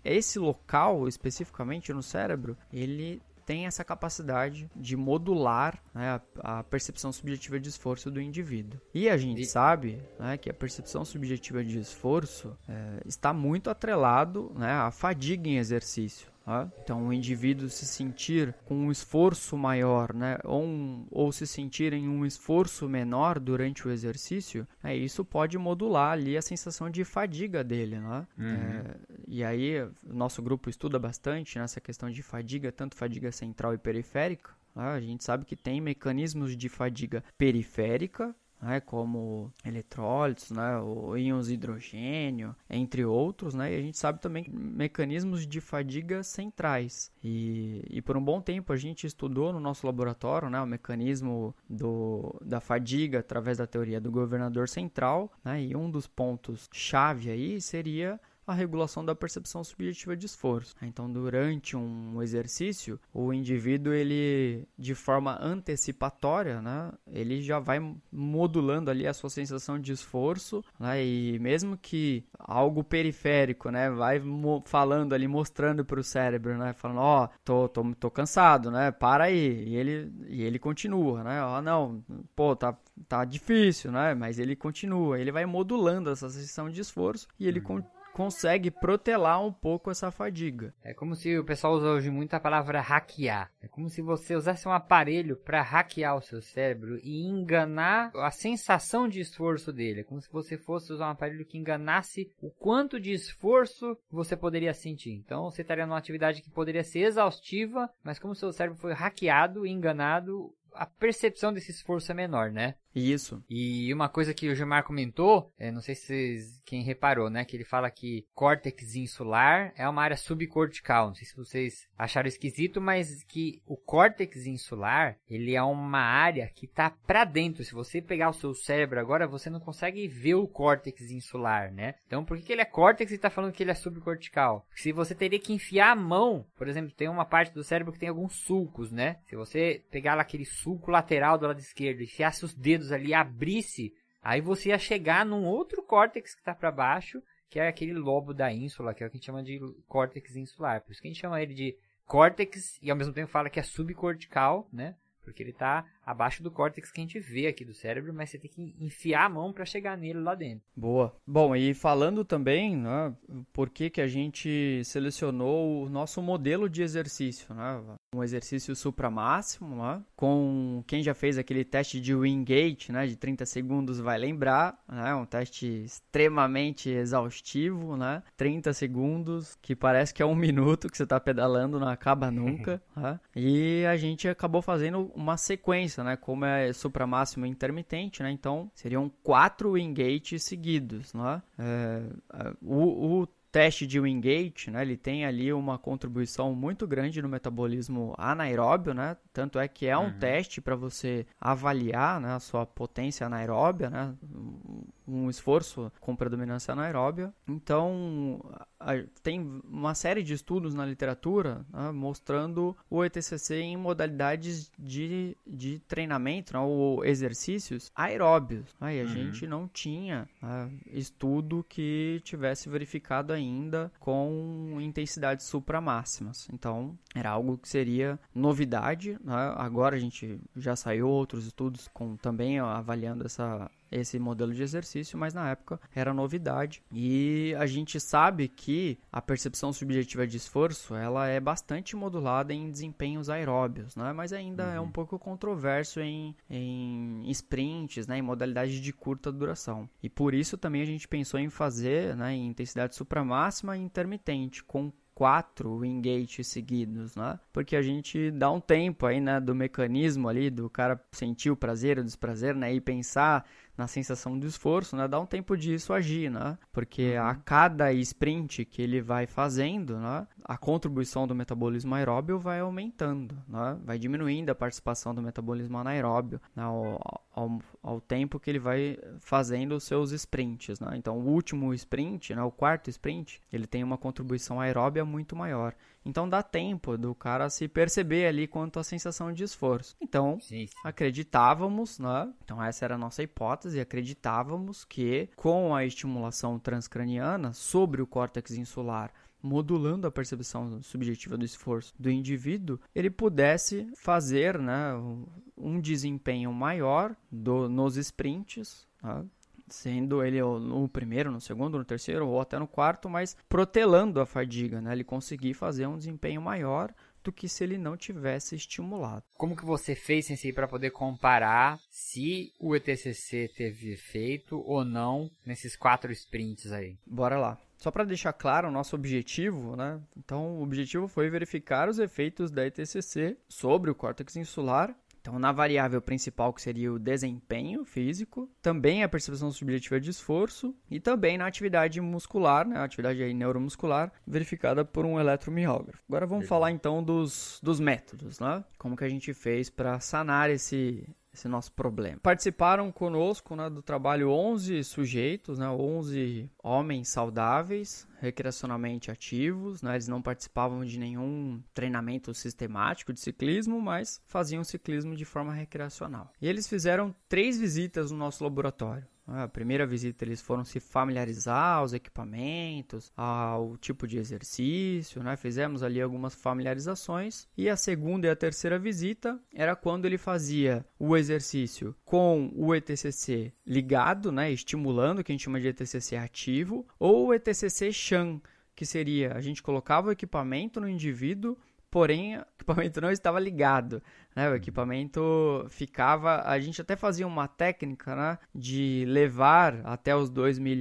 F: esse local especificamente no cérebro, ele tem essa capacidade de modular né, a, a percepção subjetiva de esforço do indivíduo. E a gente
D: E-
F: sabe né, que a percepção subjetiva de esforço é, está muito atrelado né, à fadiga em exercício. Tá? Então, o indivíduo se sentir com um esforço maior, né, ou, um- ou se sentir em um esforço menor durante o exercício, né, isso pode modular ali a sensação de fadiga dele. Né? É, e aí, o nosso grupo estuda bastante nessa questão de fadiga, tanto fadiga central e periférica. né? A gente sabe que tem mecanismos de fadiga periférica, né, como eletrólitos, né, o íons hidrogênio, entre outros, né, e a gente sabe também mecanismos de fadiga centrais. E, e por um bom tempo a gente estudou no nosso laboratório né, o mecanismo do, da fadiga através da teoria do governador central, né, e um dos pontos chave aí seria a regulação da percepção subjetiva de esforço. Então, durante um exercício, o indivíduo ele de forma antecipatória, né, ele já vai modulando ali a sua sensação de esforço, né, e mesmo que algo periférico, né, vai falando ali, mostrando para o cérebro, né, falando, ó, tô, tô, tô cansado, né, para aí, e ele, e ele continua, né, ó, não, pô, tá, tá difícil, né, mas ele continua, ele vai modulando essa sensação de esforço e ele con- consegue protelar um pouco essa fadiga.
D: É como se o pessoal usa hoje muito a palavra hackear. É como se você usasse um aparelho para hackear o seu cérebro e enganar a sensação de esforço dele. É como se você fosse usar um aparelho que enganasse o quanto de esforço você poderia sentir. Então você estaria numa atividade que poderia ser exaustiva, mas como seu cérebro foi hackeado e enganado, a percepção desse esforço é menor, né?
F: Isso.
D: E uma coisa que o Gilmar comentou, é, não sei se vocês, quem reparou, né? Que ele fala que córtex insular é uma área subcortical. Não sei se vocês acharam esquisito, mas que o córtex insular, ele é uma área que tá pra dentro. Se você pegar o seu cérebro agora, você não consegue ver o córtex insular, né? Então, por que, que ele é córtex e tá falando que ele é subcortical? Porque se você teria que enfiar a mão, por exemplo, tem uma parte do cérebro que tem alguns sulcos, né? Se você pegar lá aquele sulco lateral do lado esquerdo e enfiasse os dedos dedos ali abrisse, aí você ia chegar num outro córtex que está para baixo, que é aquele lobo da ínsula, que é o que a gente chama de córtex insular. Por isso que a gente chama ele de córtex e ao mesmo tempo fala que é subcortical, né? Porque ele está abaixo do córtex que a gente vê aqui do cérebro, mas você tem que enfiar a mão para chegar nele lá dentro.
F: Boa. Bom, e falando também, né, por que, que a gente selecionou o nosso modelo de exercício, né? Um exercício supramáximo, né? Com quem já fez aquele teste de Wingate, né, de 30 segundos vai lembrar, né? Um teste extremamente exaustivo, né? 30 segundos, que parece que é um minuto que você está pedalando, não acaba nunca, né? E a gente acabou fazendo uma sequência, né? Como é supra máximo intermitente, né? Então seriam quatro Wingates seguidos, né? É, é, o, o teste de Wingate, né, ele tem ali uma contribuição muito grande no metabolismo anaeróbio, né? Tanto é que é um uhum. teste para você avaliar né, a sua potência anaeróbia, né? um esforço com predominância anaeróbia. Então, tem uma série de estudos na literatura né, mostrando o ETCC em modalidades de, de treinamento né, ou exercícios aeróbios. Né, e a uhum. gente não tinha né, estudo que tivesse verificado ainda com intensidades supramáximas. Então, era algo que seria novidade. Né. Agora a gente já saiu outros estudos com também avaliando essa esse modelo de exercício, mas na época era novidade. E a gente sabe que a percepção subjetiva de esforço ela é bastante modulada em desempenhos aeróbios, né? mas ainda uhum. é um uhum. pouco controverso em, em sprints, né? em modalidades de curta duração. E por isso também a gente pensou em fazer né, em intensidade supramáxima e intermitente, com quatro wingates seguidos, né? Porque a gente dá um tempo aí, né, do mecanismo ali, do cara sentir o prazer ou o desprazer, né, e pensar na sensação do esforço, né? Dá um tempo disso agir, né? Porque uhum. a cada sprint que ele vai fazendo, né? A contribuição do metabolismo aeróbio vai aumentando, né? Vai diminuindo a participação do metabolismo anaeróbio né? ao, ao, ao tempo que ele vai fazendo os seus sprints, né? Então, o último sprint, né? O quarto sprint, ele tem uma contribuição aeróbia muito maior. Então dá tempo do cara se perceber ali quanto à sensação de esforço. Então, sim. acreditávamos, né? Então essa era a nossa hipótese, acreditávamos que com a estimulação transcraniana sobre o córtex insular modulando a percepção subjetiva do esforço do indivíduo, ele pudesse fazer né, um desempenho maior do, nos sprints, né, sendo ele no primeiro, no segundo, no terceiro ou até no quarto, mas protelando a fadiga, né? Ele conseguir fazer um desempenho maior do que se ele não tivesse estimulado.
D: Como que você fez, Sensei, para poder comparar se o ETCC teve efeito ou não nesses quatro sprints aí?
F: Bora lá. Só para deixar claro o nosso objetivo, né? Então, o objetivo foi verificar os efeitos da ETCC sobre o córtex insular então, na variável principal, que seria o desempenho físico, também a percepção subjetiva de esforço e também na atividade muscular, né, a atividade aí neuromuscular, verificada por um eletromiógrafo. Agora vamos falar então dos, dos métodos, né? Como que a gente fez para sanar esse, esse nosso problema. Participaram conosco né, do trabalho 11 sujeitos, né, 11 homens saudáveis, recreacionalmente ativos, né, eles não participavam de nenhum treinamento sistemático de ciclismo, mas faziam ciclismo de forma recreacional. E eles fizeram três visitas no nosso laboratório. A primeira visita eles foram se familiarizar aos equipamentos, ao tipo de exercício, né? Fizemos ali algumas familiarizações. E a segunda e a terceira visita era quando ele fazia o exercício com o ETCC ligado, né? Estimulando, que a gente chama de ETCC ativo, ou o ETCC Shan, que seria a gente colocava o equipamento no indivíduo porém o equipamento não estava ligado. Né? O equipamento ficava. A gente até fazia uma técnica né? de levar até os 2 mA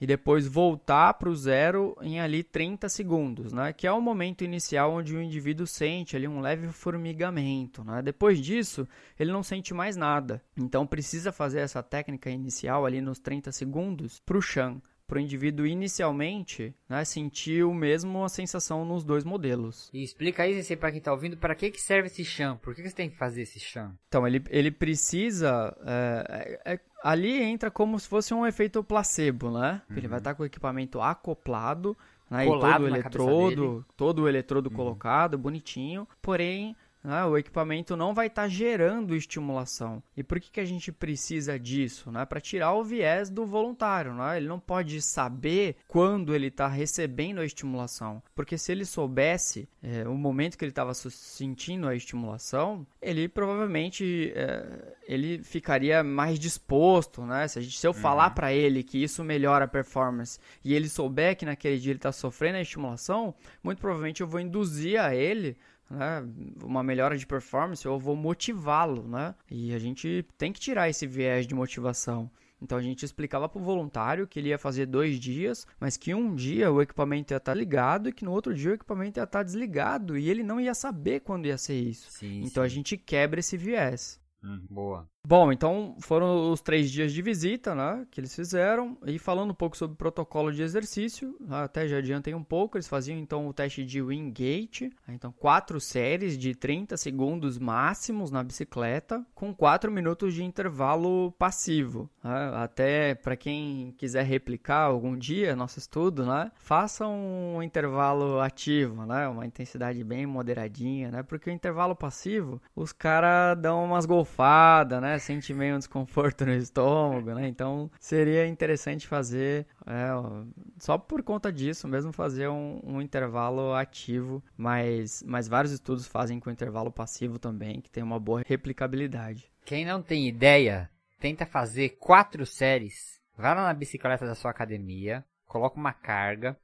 F: e depois voltar para o zero em ali 30 segundos, né? que é o momento inicial onde o indivíduo sente ali um leve formigamento. Né? Depois disso, ele não sente mais nada. Então precisa fazer essa técnica inicial ali nos 30 segundos para o chão para o indivíduo inicialmente né, sentir o mesmo a sensação nos dois modelos.
D: E explica aí, para quem está ouvindo, para que, que serve esse chão? Por que, que você tem que fazer esse chão?
F: Então, ele, ele precisa... É, é, é ali entra como se fosse um efeito placebo, né? Uhum. Ele vai estar tá com o equipamento acoplado, né, todo o eletrodo, todo o eletrodo uhum. colocado, bonitinho, porém né? O equipamento não vai estar tá gerando estimulação. E por que, que a gente precisa disso? Né? Para tirar o viés do voluntário. Né? Ele não pode saber quando ele está recebendo a estimulação. Porque se ele soubesse é, o momento que ele estava sentindo a estimulação, ele provavelmente é, ele ficaria mais disposto. Né? Se, gente, se eu uhum. falar para ele que isso melhora a performance e ele souber que naquele dia ele está sofrendo a estimulação, muito provavelmente eu vou induzir a ele né, uma melhora de performance, eu vou motivá-lo, né? E a gente tem que tirar esse viés de motivação. Então a gente explicava para o voluntário que ele ia fazer dois dias, mas que um dia o equipamento ia estar tá ligado e que no outro dia o equipamento ia estar tá desligado e ele não ia saber quando ia ser isso. Sim, então sim. a gente quebra esse viés.
D: Hum, boa.
F: Bom, então foram os três dias de visita, né, que eles fizeram. E falando um pouco sobre o protocolo de exercício, até já adiantei um pouco, eles faziam então o teste de Wingate, então quatro séries de 30 segundos máximos na bicicleta, com 4 minutos de intervalo passivo. Né? Até para quem quiser replicar algum dia nosso estudo, né, faça um intervalo ativo, né, uma intensidade bem moderadinha, né, porque o intervalo passivo, os caras dão umas golfadas, né, Sente meio um desconforto no estômago, né? Então seria interessante fazer, é, só por conta disso mesmo, fazer um, um, intervalo ativo, mas, mas vários estudos fazem com intervalo passivo também, que tem uma boa replicabilidade.
D: Quem não tem ideia, tenta fazer quatro séries, vai lá na bicicleta da sua academia, coloca uma carga,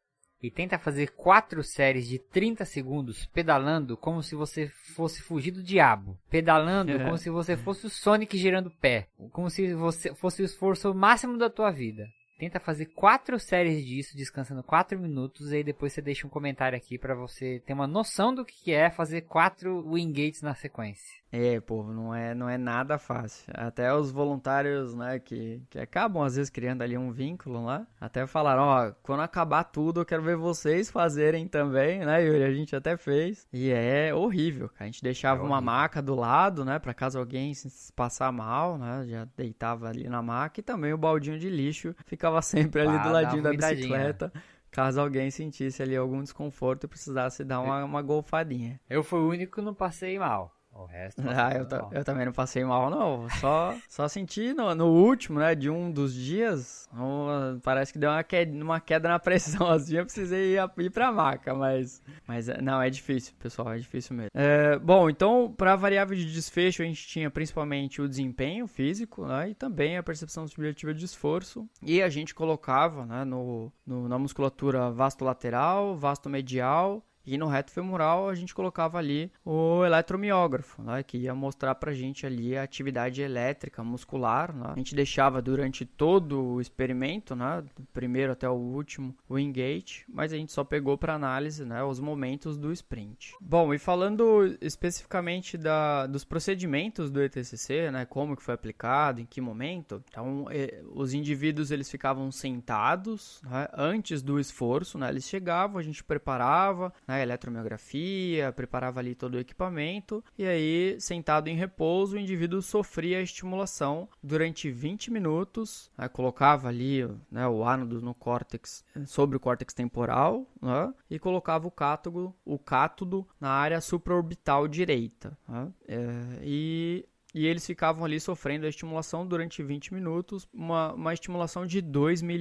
D: e tenta fazer quatro séries de 30 segundos pedalando como se você fosse fugir do diabo. Pedalando é. como se você fosse o Sonic girando pé. Como se você fosse o esforço máximo da tua vida. Tenta fazer quatro séries disso, descansando quatro minutos, e aí depois você deixa um comentário aqui para você ter uma noção do que é fazer quatro Wingates na sequência.
F: É, pô, não é, não é nada fácil. Até os voluntários, né, que, que acabam às vezes criando ali um vínculo lá, até falaram, ó, quando acabar tudo eu quero ver vocês fazerem também, né, Yuri? A gente até fez. E é horrível, cara. A gente deixava é uma maca do lado, né, pra caso alguém se passar mal, né, já deitava ali na maca e também o baldinho de lixo ficava sempre ali ah, do ladinho da bicicleta caso alguém sentisse ali algum desconforto e precisasse dar uma, uma golfadinha.
D: Eu fui o único que não passei mal. O resto.
F: Ah, eu, eu, também não passei mal, não. Só, só senti no, no último, né? De um dos dias. Um, parece que deu uma queda, uma queda na pressão assim. Eu precisei ir, ir pra maca, mas. Mas é, não, é difícil, pessoal. É difícil mesmo. É, bom, então, pra variável de desfecho, a gente tinha principalmente o desempenho físico, né? E também a percepção subjetiva de esforço. E a gente colocava, né? No, no na musculatura vasto lateral, vasto medial e no reto femoral a gente colocava ali o eletromiógrafo, né, que ia mostrar pra gente ali a atividade elétrica muscular. Né? A gente deixava durante todo o experimento, né, do primeiro até o último, o engage, mas a gente só pegou para análise né, os momentos do sprint. Bom, e falando especificamente da, dos procedimentos do ETCC, né, como que foi aplicado, em que momento, então eh, os indivíduos eles ficavam sentados né, antes do esforço, né, eles chegavam, a gente preparava, né, eletromiografia, preparava ali todo o equipamento e aí, sentado em repouso, o indivíduo sofria a estimulação durante 20 minutos, né, colocava ali né, o ánodo no córtex, sobre o córtex temporal, né, e colocava o cátodo, o cátodo na área supraorbital direita. Né, é, e e eles ficavam ali sofrendo a estimulação durante 20 minutos, uma, uma estimulação de 2 mA.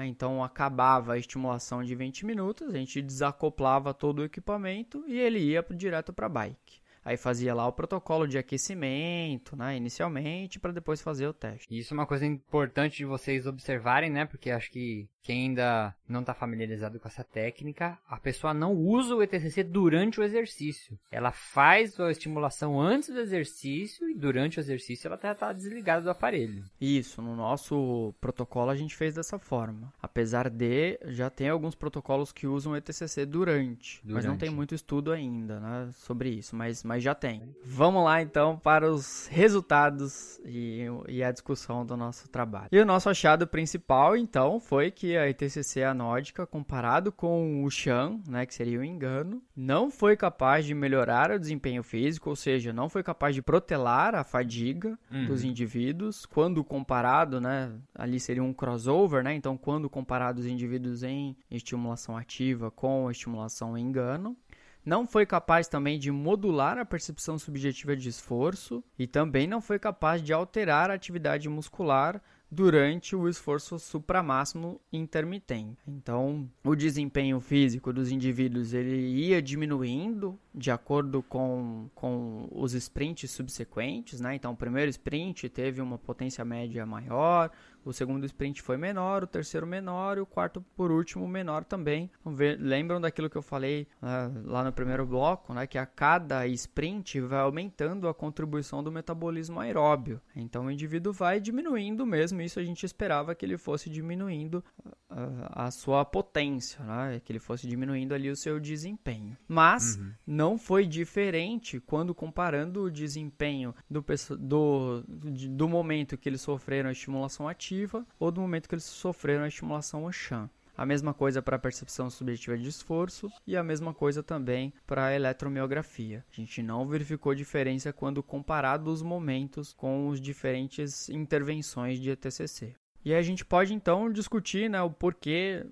F: Então acabava a estimulação de 20 minutos, a gente desacoplava todo o equipamento e ele ia direto para a bike. Aí fazia lá o protocolo de aquecimento, né, inicialmente, para depois fazer o teste.
D: Isso é uma coisa importante de vocês observarem, né? Porque acho que quem ainda não está familiarizado com essa técnica, a pessoa não usa o ETCC durante o exercício. Ela faz a estimulação antes do exercício e durante o exercício ela está tá desligada do aparelho.
F: Isso, no nosso protocolo a gente fez dessa forma. Apesar de já tem alguns protocolos que usam o ETCC durante, mas não
D: Durante.
F: tem muito estudo ainda, né, sobre isso, mas, mas já tem. Vamos lá então para os resultados e, e a discussão do nosso trabalho. E o nosso achado principal então foi que a ETCC anódica comparado com o Shan, né, que seria o engano, não foi capaz de melhorar o desempenho físico, ou seja, não foi capaz de protelar a fadiga dos indivíduos quando comparado, né, ali seria um crossover, né? Então, quando comparado os indivíduos em estimulação ativa com estimulação em engano, não foi capaz também de modular a percepção subjetiva de esforço e também não foi capaz de alterar a atividade muscular durante o esforço supramáximo intermitente. Então, o desempenho físico dos indivíduos ele ia diminuindo de acordo com, com os sprints subsequentes, né? Então, o primeiro sprint teve uma potência média maior, o segundo sprint foi menor, o terceiro menor e o quarto, por último, menor também. Lembram daquilo que eu falei ah, lá no primeiro bloco, né? Que a cada sprint vai aumentando a contribuição do metabolismo aeróbio. Então o indivíduo vai diminuindo mesmo, isso a gente esperava que ele fosse diminuindo ah, a sua potência, né? Que ele fosse diminuindo ali o seu desempenho. Mas não foi diferente quando comparando o desempenho do, do, do momento que eles sofreram a estimulação ativa ou do momento que eles sofreram a estimulação Shan. A mesma coisa para a percepção subjetiva de esforço e a mesma coisa também para a eletromiografia. A gente não verificou diferença quando comparado os momentos com os diferentes intervenções de ETCC. E a gente pode então discutir né, o porquê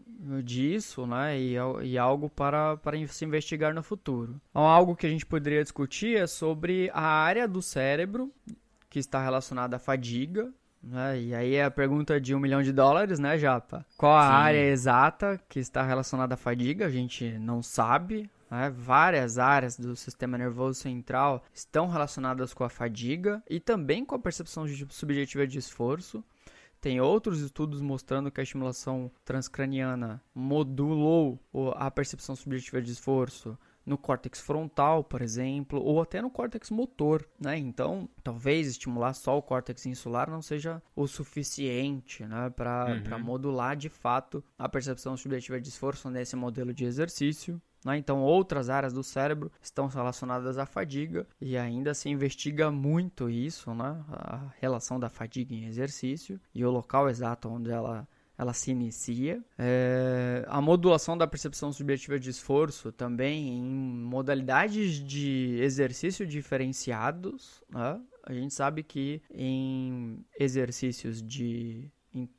F: disso né, e, e algo para, para se investigar no futuro. Então, algo que a gente poderia discutir é sobre a área do cérebro que está relacionada à fadiga. Né? E aí é a pergunta de um milhão de dólares, né, Japa? Qual a
D: Sim.
F: área exata que está relacionada à fadiga? A gente não sabe. né? Várias áreas do sistema nervoso central estão relacionadas com a fadiga e também com a percepção subjetiva de esforço. Tem outros estudos mostrando que a estimulação transcraniana modulou a percepção subjetiva de esforço no córtex frontal, por exemplo, ou até no córtex motor, né? Então, talvez estimular só o córtex insular não seja o suficiente, né, para para modular de fato a percepção subjetiva de esforço nesse modelo de exercício. né? Então, outras áreas do cérebro estão relacionadas à fadiga e ainda se investiga muito isso, né? a relação da fadiga em exercício e o local exato onde ela ela se inicia. É, a modulação da percepção subjetiva de esforço também em modalidades de exercício diferenciados. né? A gente sabe que em exercícios de,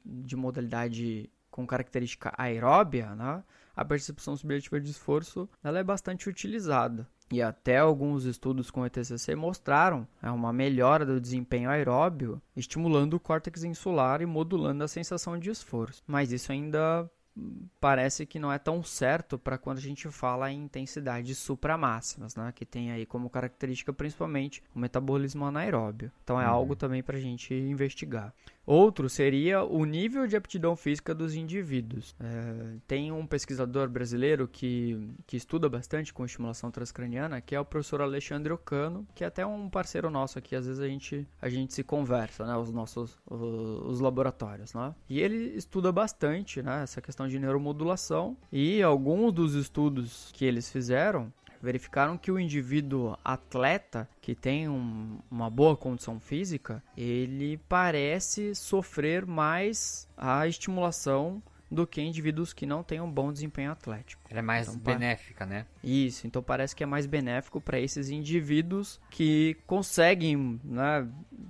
F: de modalidade com característica aeróbia, né? a percepção subjetiva de esforço ela é bastante utilizada. E até alguns estudos com ETCC mostraram é, uma melhora do desempenho aeróbio, estimulando o córtex insular e modulando a sensação de esforço. Mas isso ainda hum, parece que não é tão certo para quando a gente fala em intensidades supramáximas, né? que tem aí como característica principalmente o metabolismo anaeróbio. Então é algo também para a gente investigar. Outro seria o nível de aptidão física dos indivíduos. É, tem um pesquisador brasileiro que, que estuda bastante com estimulação transcraniana, que é o professor Alexandre Ocano, que é até um parceiro nosso aqui. Às vezes a gente, a gente se conversa, né? Os nossos os, os laboratórios, né? E ele estuda bastante, né? Essa questão de neuromodulação. E alguns dos estudos que eles fizeram verificaram que o indivíduo atleta que tem um- uma boa condição física, ele parece sofrer mais a estimulação do que indivíduos que não têm um bom desempenho atlético.
D: Ela é mais
F: Então,
D: benéfica, né?
F: Isso, então parece que é mais benéfico para esses indivíduos que conseguem né,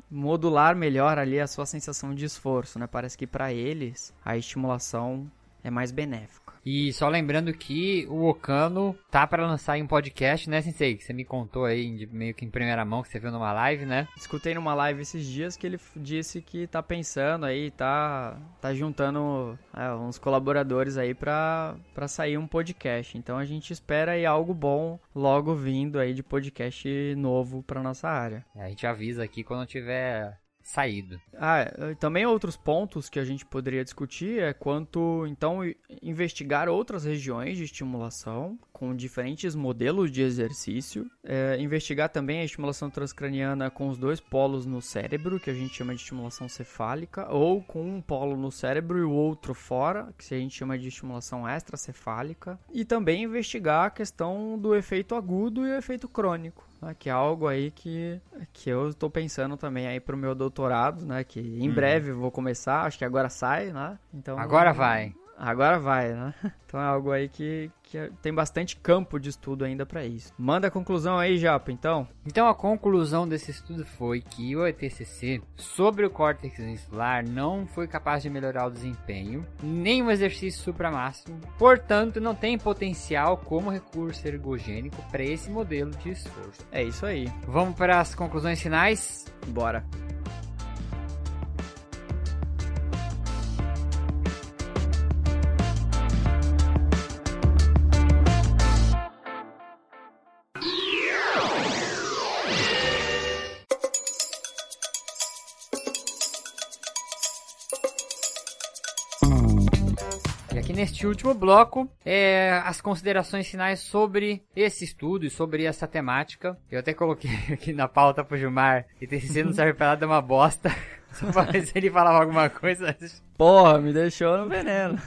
F: modular melhor ali a sua sensação de esforço, né? Parece que para eles a estimulação é mais benéfica.
D: E só lembrando que o Okano tá para lançar em um podcast, né, Sensei? Que você me contou aí, meio que em primeira mão, que você viu numa live, né?
F: Escutei numa live esses dias que ele disse que tá pensando aí, tá, tá juntando é, uns colaboradores aí pra, pra sair um podcast. Então a gente espera aí algo bom logo vindo aí de podcast novo pra nossa área.
D: A gente avisa aqui quando tiver saído.
F: Ah, eh, também outros pontos que a gente poderia discutir é quanto, então, investigar outras regiões de estimulação com diferentes modelos de exercício, eh, investigar também a estimulação transcraniana com os dois polos no cérebro, que a gente chama de estimulação cefálica, ou com um polo no cérebro e o outro fora, que a gente chama de estimulação extracefálica, e também investigar a questão do efeito agudo e o efeito crônico né, que é algo aí que, que eu estou pensando também aí pro meu doutorado, né, que em breve eu vou começar, acho que agora sai, né, então...
D: Agora vai.
F: Agora vai, né, então é algo aí que, que tem bastante campo de estudo ainda para isso. Manda a conclusão aí, Japa, então.
D: Então a conclusão desse estudo foi que o ETCC sobre o córtex insular não foi capaz de melhorar o desempenho, nem o exercício supramáximo, portanto não tem potencial como recurso ergogênico para esse modelo de esforço.
F: É isso aí,
D: Vamos para as conclusões finais?
F: bora.
D: E neste último bloco, é, as considerações finais sobre esse estudo e sobre essa temática. Eu até coloquei aqui na pauta pro Gilmar, e TCC não serve pra nada, é uma bosta. Só pra ver se ele falava alguma coisa.
F: Porra, me deixou no veneno.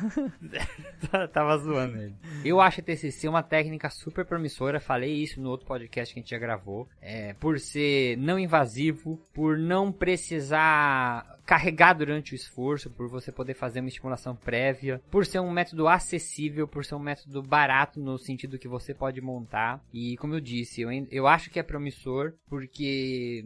D: Tava zoando ele. Eu acho a TCC uma técnica super promissora. Falei isso no outro podcast que a gente já gravou. É, por ser não invasivo, por não precisar carregar durante o esforço, por você poder fazer uma estimulação prévia, por ser um método acessível, por ser um método barato no sentido que você pode montar. E como eu disse, eu, eu acho que é promissor porque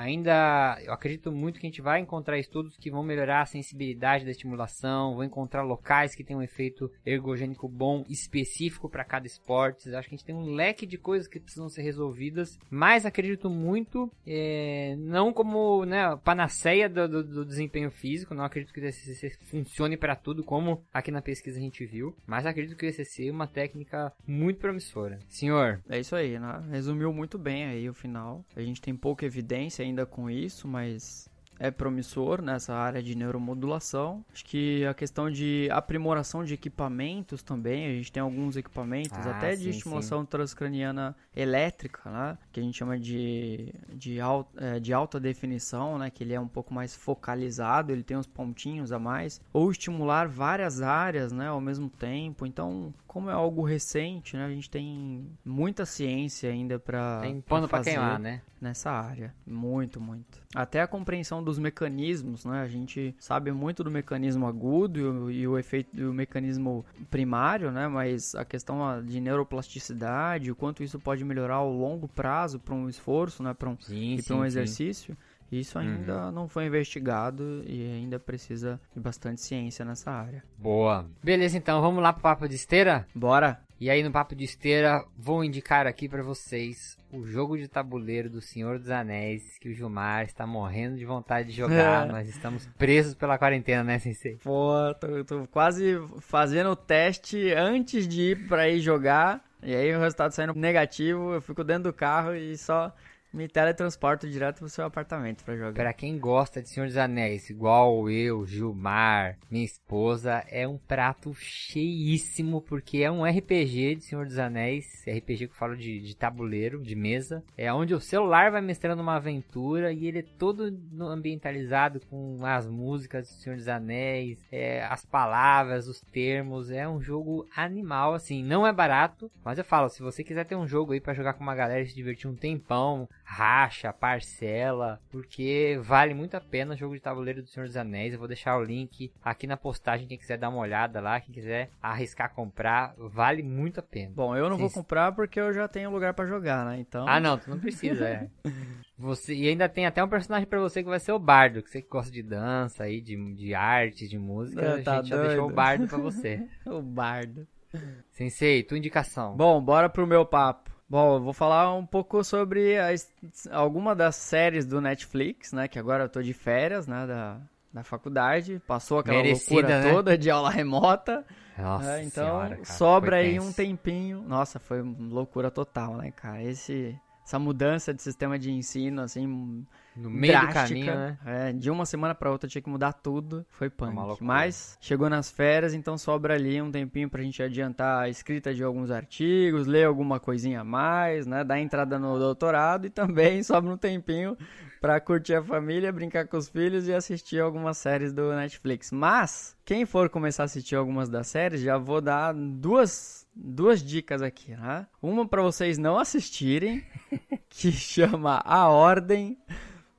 D: ainda eu acredito muito que a gente vai encontrar estudos que vão melhorar a sensibilidade da estimulação, vão encontrar locais que têm um efeito ergogênico bom específico para cada esporte. Acho que a gente tem um leque de coisas que precisam ser resolvidas, mas acredito muito, é, não como né, panaceia do, do- do desempenho físico, não acredito que o ECC funcione para tudo, como aqui na pesquisa a gente viu, mas acredito que o ECC é uma técnica muito promissora. Senhor,
F: É isso aí, né? Resumiu muito bem aí o final. A gente tem pouca evidência ainda com isso, mas é promissor nessa área de neuromodulação. Acho que a questão de aprimoração de equipamentos também, a gente tem alguns equipamentos,
D: Ah,
F: até de
D: sim,
F: estimulação transcraniana elétrica, né? Que a gente chama de, de, al, é, de alta definição, né? Que ele é um pouco mais focalizado, ele tem uns pontinhos a mais. Ou estimular várias áreas, né? Ao mesmo tempo. Então, como é algo recente, né? A gente tem muita ciência ainda para
D: tem pano pra queimar, né?
F: nessa área. Muito, muito. Até a compreensão dos mecanismos, né? A gente sabe muito do mecanismo agudo e o, e o efeito do mecanismo primário, né? Mas a questão de neuroplasticidade, o quanto isso pode melhorar ao longo prazo para um esforço, né? Para um,
D: Sim,
F: e para um exercício. Isso ainda não foi investigado e ainda precisa de bastante ciência nessa área.
D: Boa. Beleza, então vamos lá pro papo de esteira?
F: Bora!
D: E aí no papo de esteira, vou indicar aqui pra vocês o jogo de tabuleiro do Senhor dos Anéis, que o Gilmar está morrendo de vontade de jogar.
F: É.
D: Nós estamos presos pela quarentena, né, Sensei?
F: Pô, tô, tô quase fazendo o teste antes de ir pra ir jogar. E aí o resultado saindo negativo, eu fico dentro do carro e só me teletransporto direto pro seu apartamento pra jogar.
D: Pra quem gosta de Senhor dos Anéis, igual eu, Gilmar, minha esposa, é um prato cheíssimo, porque é um RPG de Senhor dos Anéis, RPG que eu falo de, de tabuleiro, de mesa, é onde o celular vai mestrando uma aventura e ele é todo ambientalizado com as músicas do Senhor dos Anéis, é, as palavras, os termos, é um jogo animal, assim, não é barato, mas eu falo, se você quiser ter um jogo aí pra jogar com uma galera e se divertir um tempão, racha, parcela, porque vale muito a pena o jogo de tabuleiro do Senhor dos Anéis. Eu vou deixar o link aqui na postagem, quem quiser dar uma olhada lá, quem quiser arriscar comprar, vale muito a pena.
F: Bom, eu não
D: Sim.
F: vou comprar porque eu já tenho lugar pra jogar, né? Então.
D: Ah, não, tu não precisa, é. Você, e ainda tem até um personagem pra você que vai ser o Bardo, que você que gosta de dança aí, de, de arte, de música,
F: É,
D: a
F: tá
D: gente já deixou o. Bardo pra você.
F: O bardo.
D: Sensei, tua indicação.
F: Bom, bora pro meu papo. Bom, eu vou falar um pouco sobre as, alguma das séries do Netflix, né? Que agora eu tô de férias, né? Da, da faculdade. Passou aquela
D: Merecida,
F: loucura
D: né?
F: toda de aula remota.
D: Nossa
F: né, então,
D: senhora, cara,
F: sobra aí
D: tenso.
F: um tempinho. Nossa, foi loucura total, né, cara? Esse, essa mudança de sistema de ensino, assim,
D: No meio do
F: drástica,
D: caminho, né?
F: é, de uma semana pra outra tinha que mudar tudo. Foi punk.
D: uma loucura.
F: Mas chegou nas férias, então sobra ali um tempinho pra gente adiantar a escrita de alguns artigos, ler alguma coisinha a mais, né? Dar entrada no doutorado e também sobra um tempinho pra curtir a família, brincar com os filhos e assistir algumas séries do Netflix. Mas quem for começar a assistir algumas das séries, já vou dar duas duas dicas aqui, né? Uma pra vocês não assistirem, que chama A Ordem.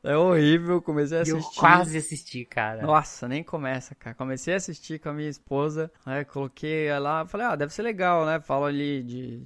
F: É horrível, comecei a
D: Eu
F: assistir.
D: quase assisti, cara.
F: Nossa, nem começa, cara. Comecei a assistir com a minha esposa, aí coloquei lá, falei, ah, deve ser legal, né? Falo ali de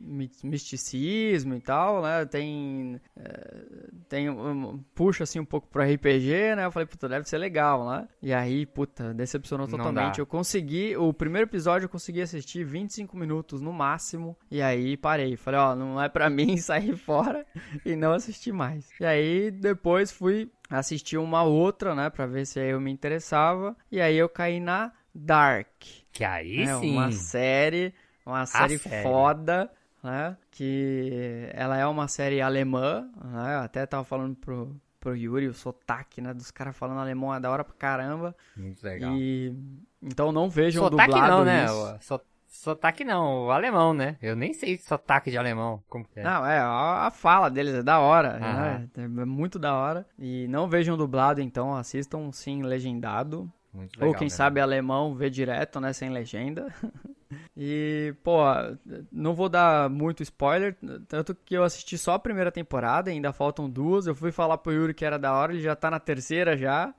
F: mi- misticismo e tal, né? Tem, eh, tem um- puxa assim um pouco pro RPG, né? Eu falei, puta, deve ser legal, né? E aí, puta, decepcionou totalmente. Eu consegui, o primeiro episódio eu consegui assistir 25 minutos no máximo, e aí parei. Falei, ó, não é pra mim sair fora e não assistir mais. E aí depois fui assistir uma outra, né, Pra ver se eu me interessava, e aí eu caí na Dark.
D: Que aí
F: É
D: sim.
F: uma série, uma série,
D: série.
F: foda, né? Que ela é uma série alemã, né? Eu até tava falando pro, pro Yuri, o sotaque, né? Dos caras falando alemão é da hora pra caramba.
D: Muito legal.
F: E então não vejam
D: Sotaque
F: dublado
D: não, né?
F: isso.
D: Sotaque não, o alemão, né? Eu nem sei sotaque de alemão. Como que é?
F: Não, é, a, fala deles é da hora,
D: Aham.
F: né? É muito da hora. E não vejam dublado, então assistam sim legendado.
D: Muito
F: Ou
D: legal,
F: quem
D: né?
F: sabe alemão, vê direto, né, sem legenda. e, pô, não vou dar muito spoiler, tanto que eu assisti só a primeira temporada, ainda faltam duas. Eu fui falar pro Yuri que era da hora, ele já tá na terceira já.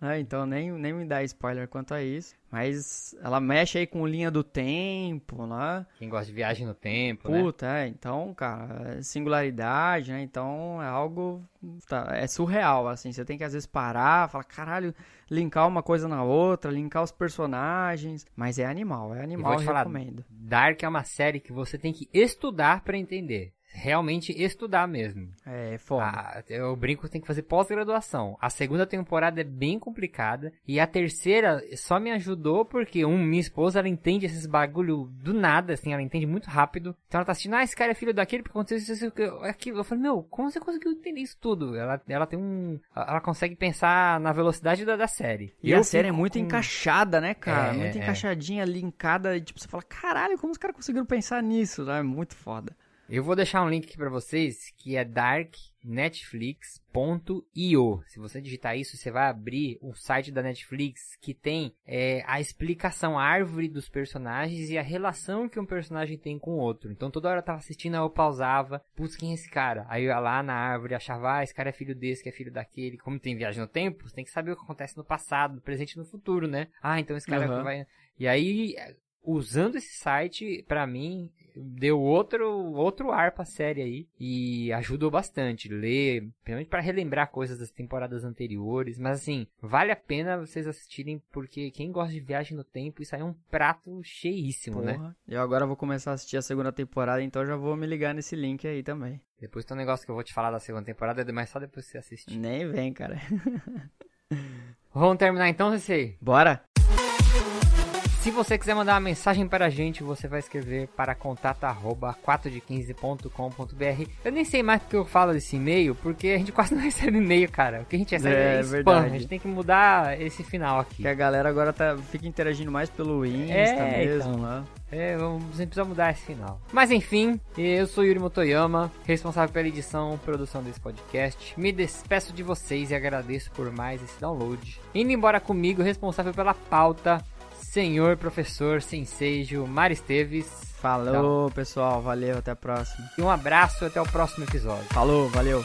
F: Né, então nem, nem me dá spoiler quanto a isso. Mas ela mexe aí com linha do tempo, né?
D: Quem gosta de viagem no tempo, né?
F: Puta, é, então, cara, singularidade, né? Então é algo. tá, é surreal, assim. Você tem que às vezes parar, falar, caralho, linkar uma coisa na outra, linkar os personagens. Mas é animal, é animal, eu
D: te falar,
F: recomendo.
D: Dark é uma série que você tem que estudar pra entender. Realmente estudar mesmo.
F: É foda.
D: Ah, eu brinco que tem que fazer pós-graduação. A segunda temporada é bem complicada. E a terceira só me ajudou porque, um, minha esposa, ela entende esses bagulho do nada, assim, ela entende muito rápido. Então ela tá assistindo, ah, esse cara é filho daquele porque aconteceu isso, isso, aquilo. Eu falei, meu, como você conseguiu entender isso tudo? Ela, ela tem um. Ela consegue pensar na velocidade da, da série.
F: E
D: Eu
F: a série é muito
D: com-
F: encaixada, né, cara?
D: É,
F: muito
D: é.
F: encaixadinha, linkada. E, tipo, você fala, caralho, como os caras conseguiram pensar nisso? É muito foda.
D: Eu vou deixar um link aqui pra vocês que é darknetflix.io. Se você digitar isso, você vai abrir um site da Netflix que tem é, a explicação, a árvore dos personagens e a relação que um personagem tem com o outro. Então toda hora eu tava assistindo, eu pausava, putz, quem é esse cara? Aí eu ia lá na árvore, achava, ah, esse cara é filho desse, que é filho daquele. Como tem viagem no tempo, você tem que saber o que acontece no passado, no presente e no futuro, né? Ah, então esse cara
F: Aham.
D: vai... E aí, usando esse site, pra mim, deu outro, outro ar pra série aí. E ajudou bastante. Ler, principalmente pra relembrar coisas das temporadas anteriores. Mas assim, vale a pena vocês assistirem, porque quem gosta de viagem no tempo, isso aí é um prato cheíssimo, né?
F: Porra. Eu agora vou começar a assistir a segunda temporada, então já vou me ligar nesse link aí também.
D: Depois tem um negócio que eu vou te falar da segunda temporada, mas só depois você assistir.
F: Nem vem, cara.
D: Vamos terminar então, Ceci?
F: Bora?
D: Se você quiser mandar uma mensagem para a gente, você vai escrever para contato@4de15.com.br. Eu nem sei mais porque eu falo desse e-mail, porque a gente quase não recebe e-mail, cara. O que a gente recebe
F: É,
D: é, spam.
F: verdade.
D: A gente tem que mudar esse final aqui.
F: Que a galera agora tá, fica interagindo mais pelo Insta
D: É,
F: mesmo,
D: então.
F: né?
D: É, vamos, precisa mudar esse final. Mas enfim, eu sou Yuri Motoyama, responsável pela edição e produção desse podcast. Me despeço de vocês e agradeço por mais esse download. Indo embora comigo, responsável pela pauta, senhor professor Sensei Gilmar Esteves.
F: Falou, pessoal. Valeu, até a próxima.
D: E um abraço até o próximo episódio.
F: Falou, valeu.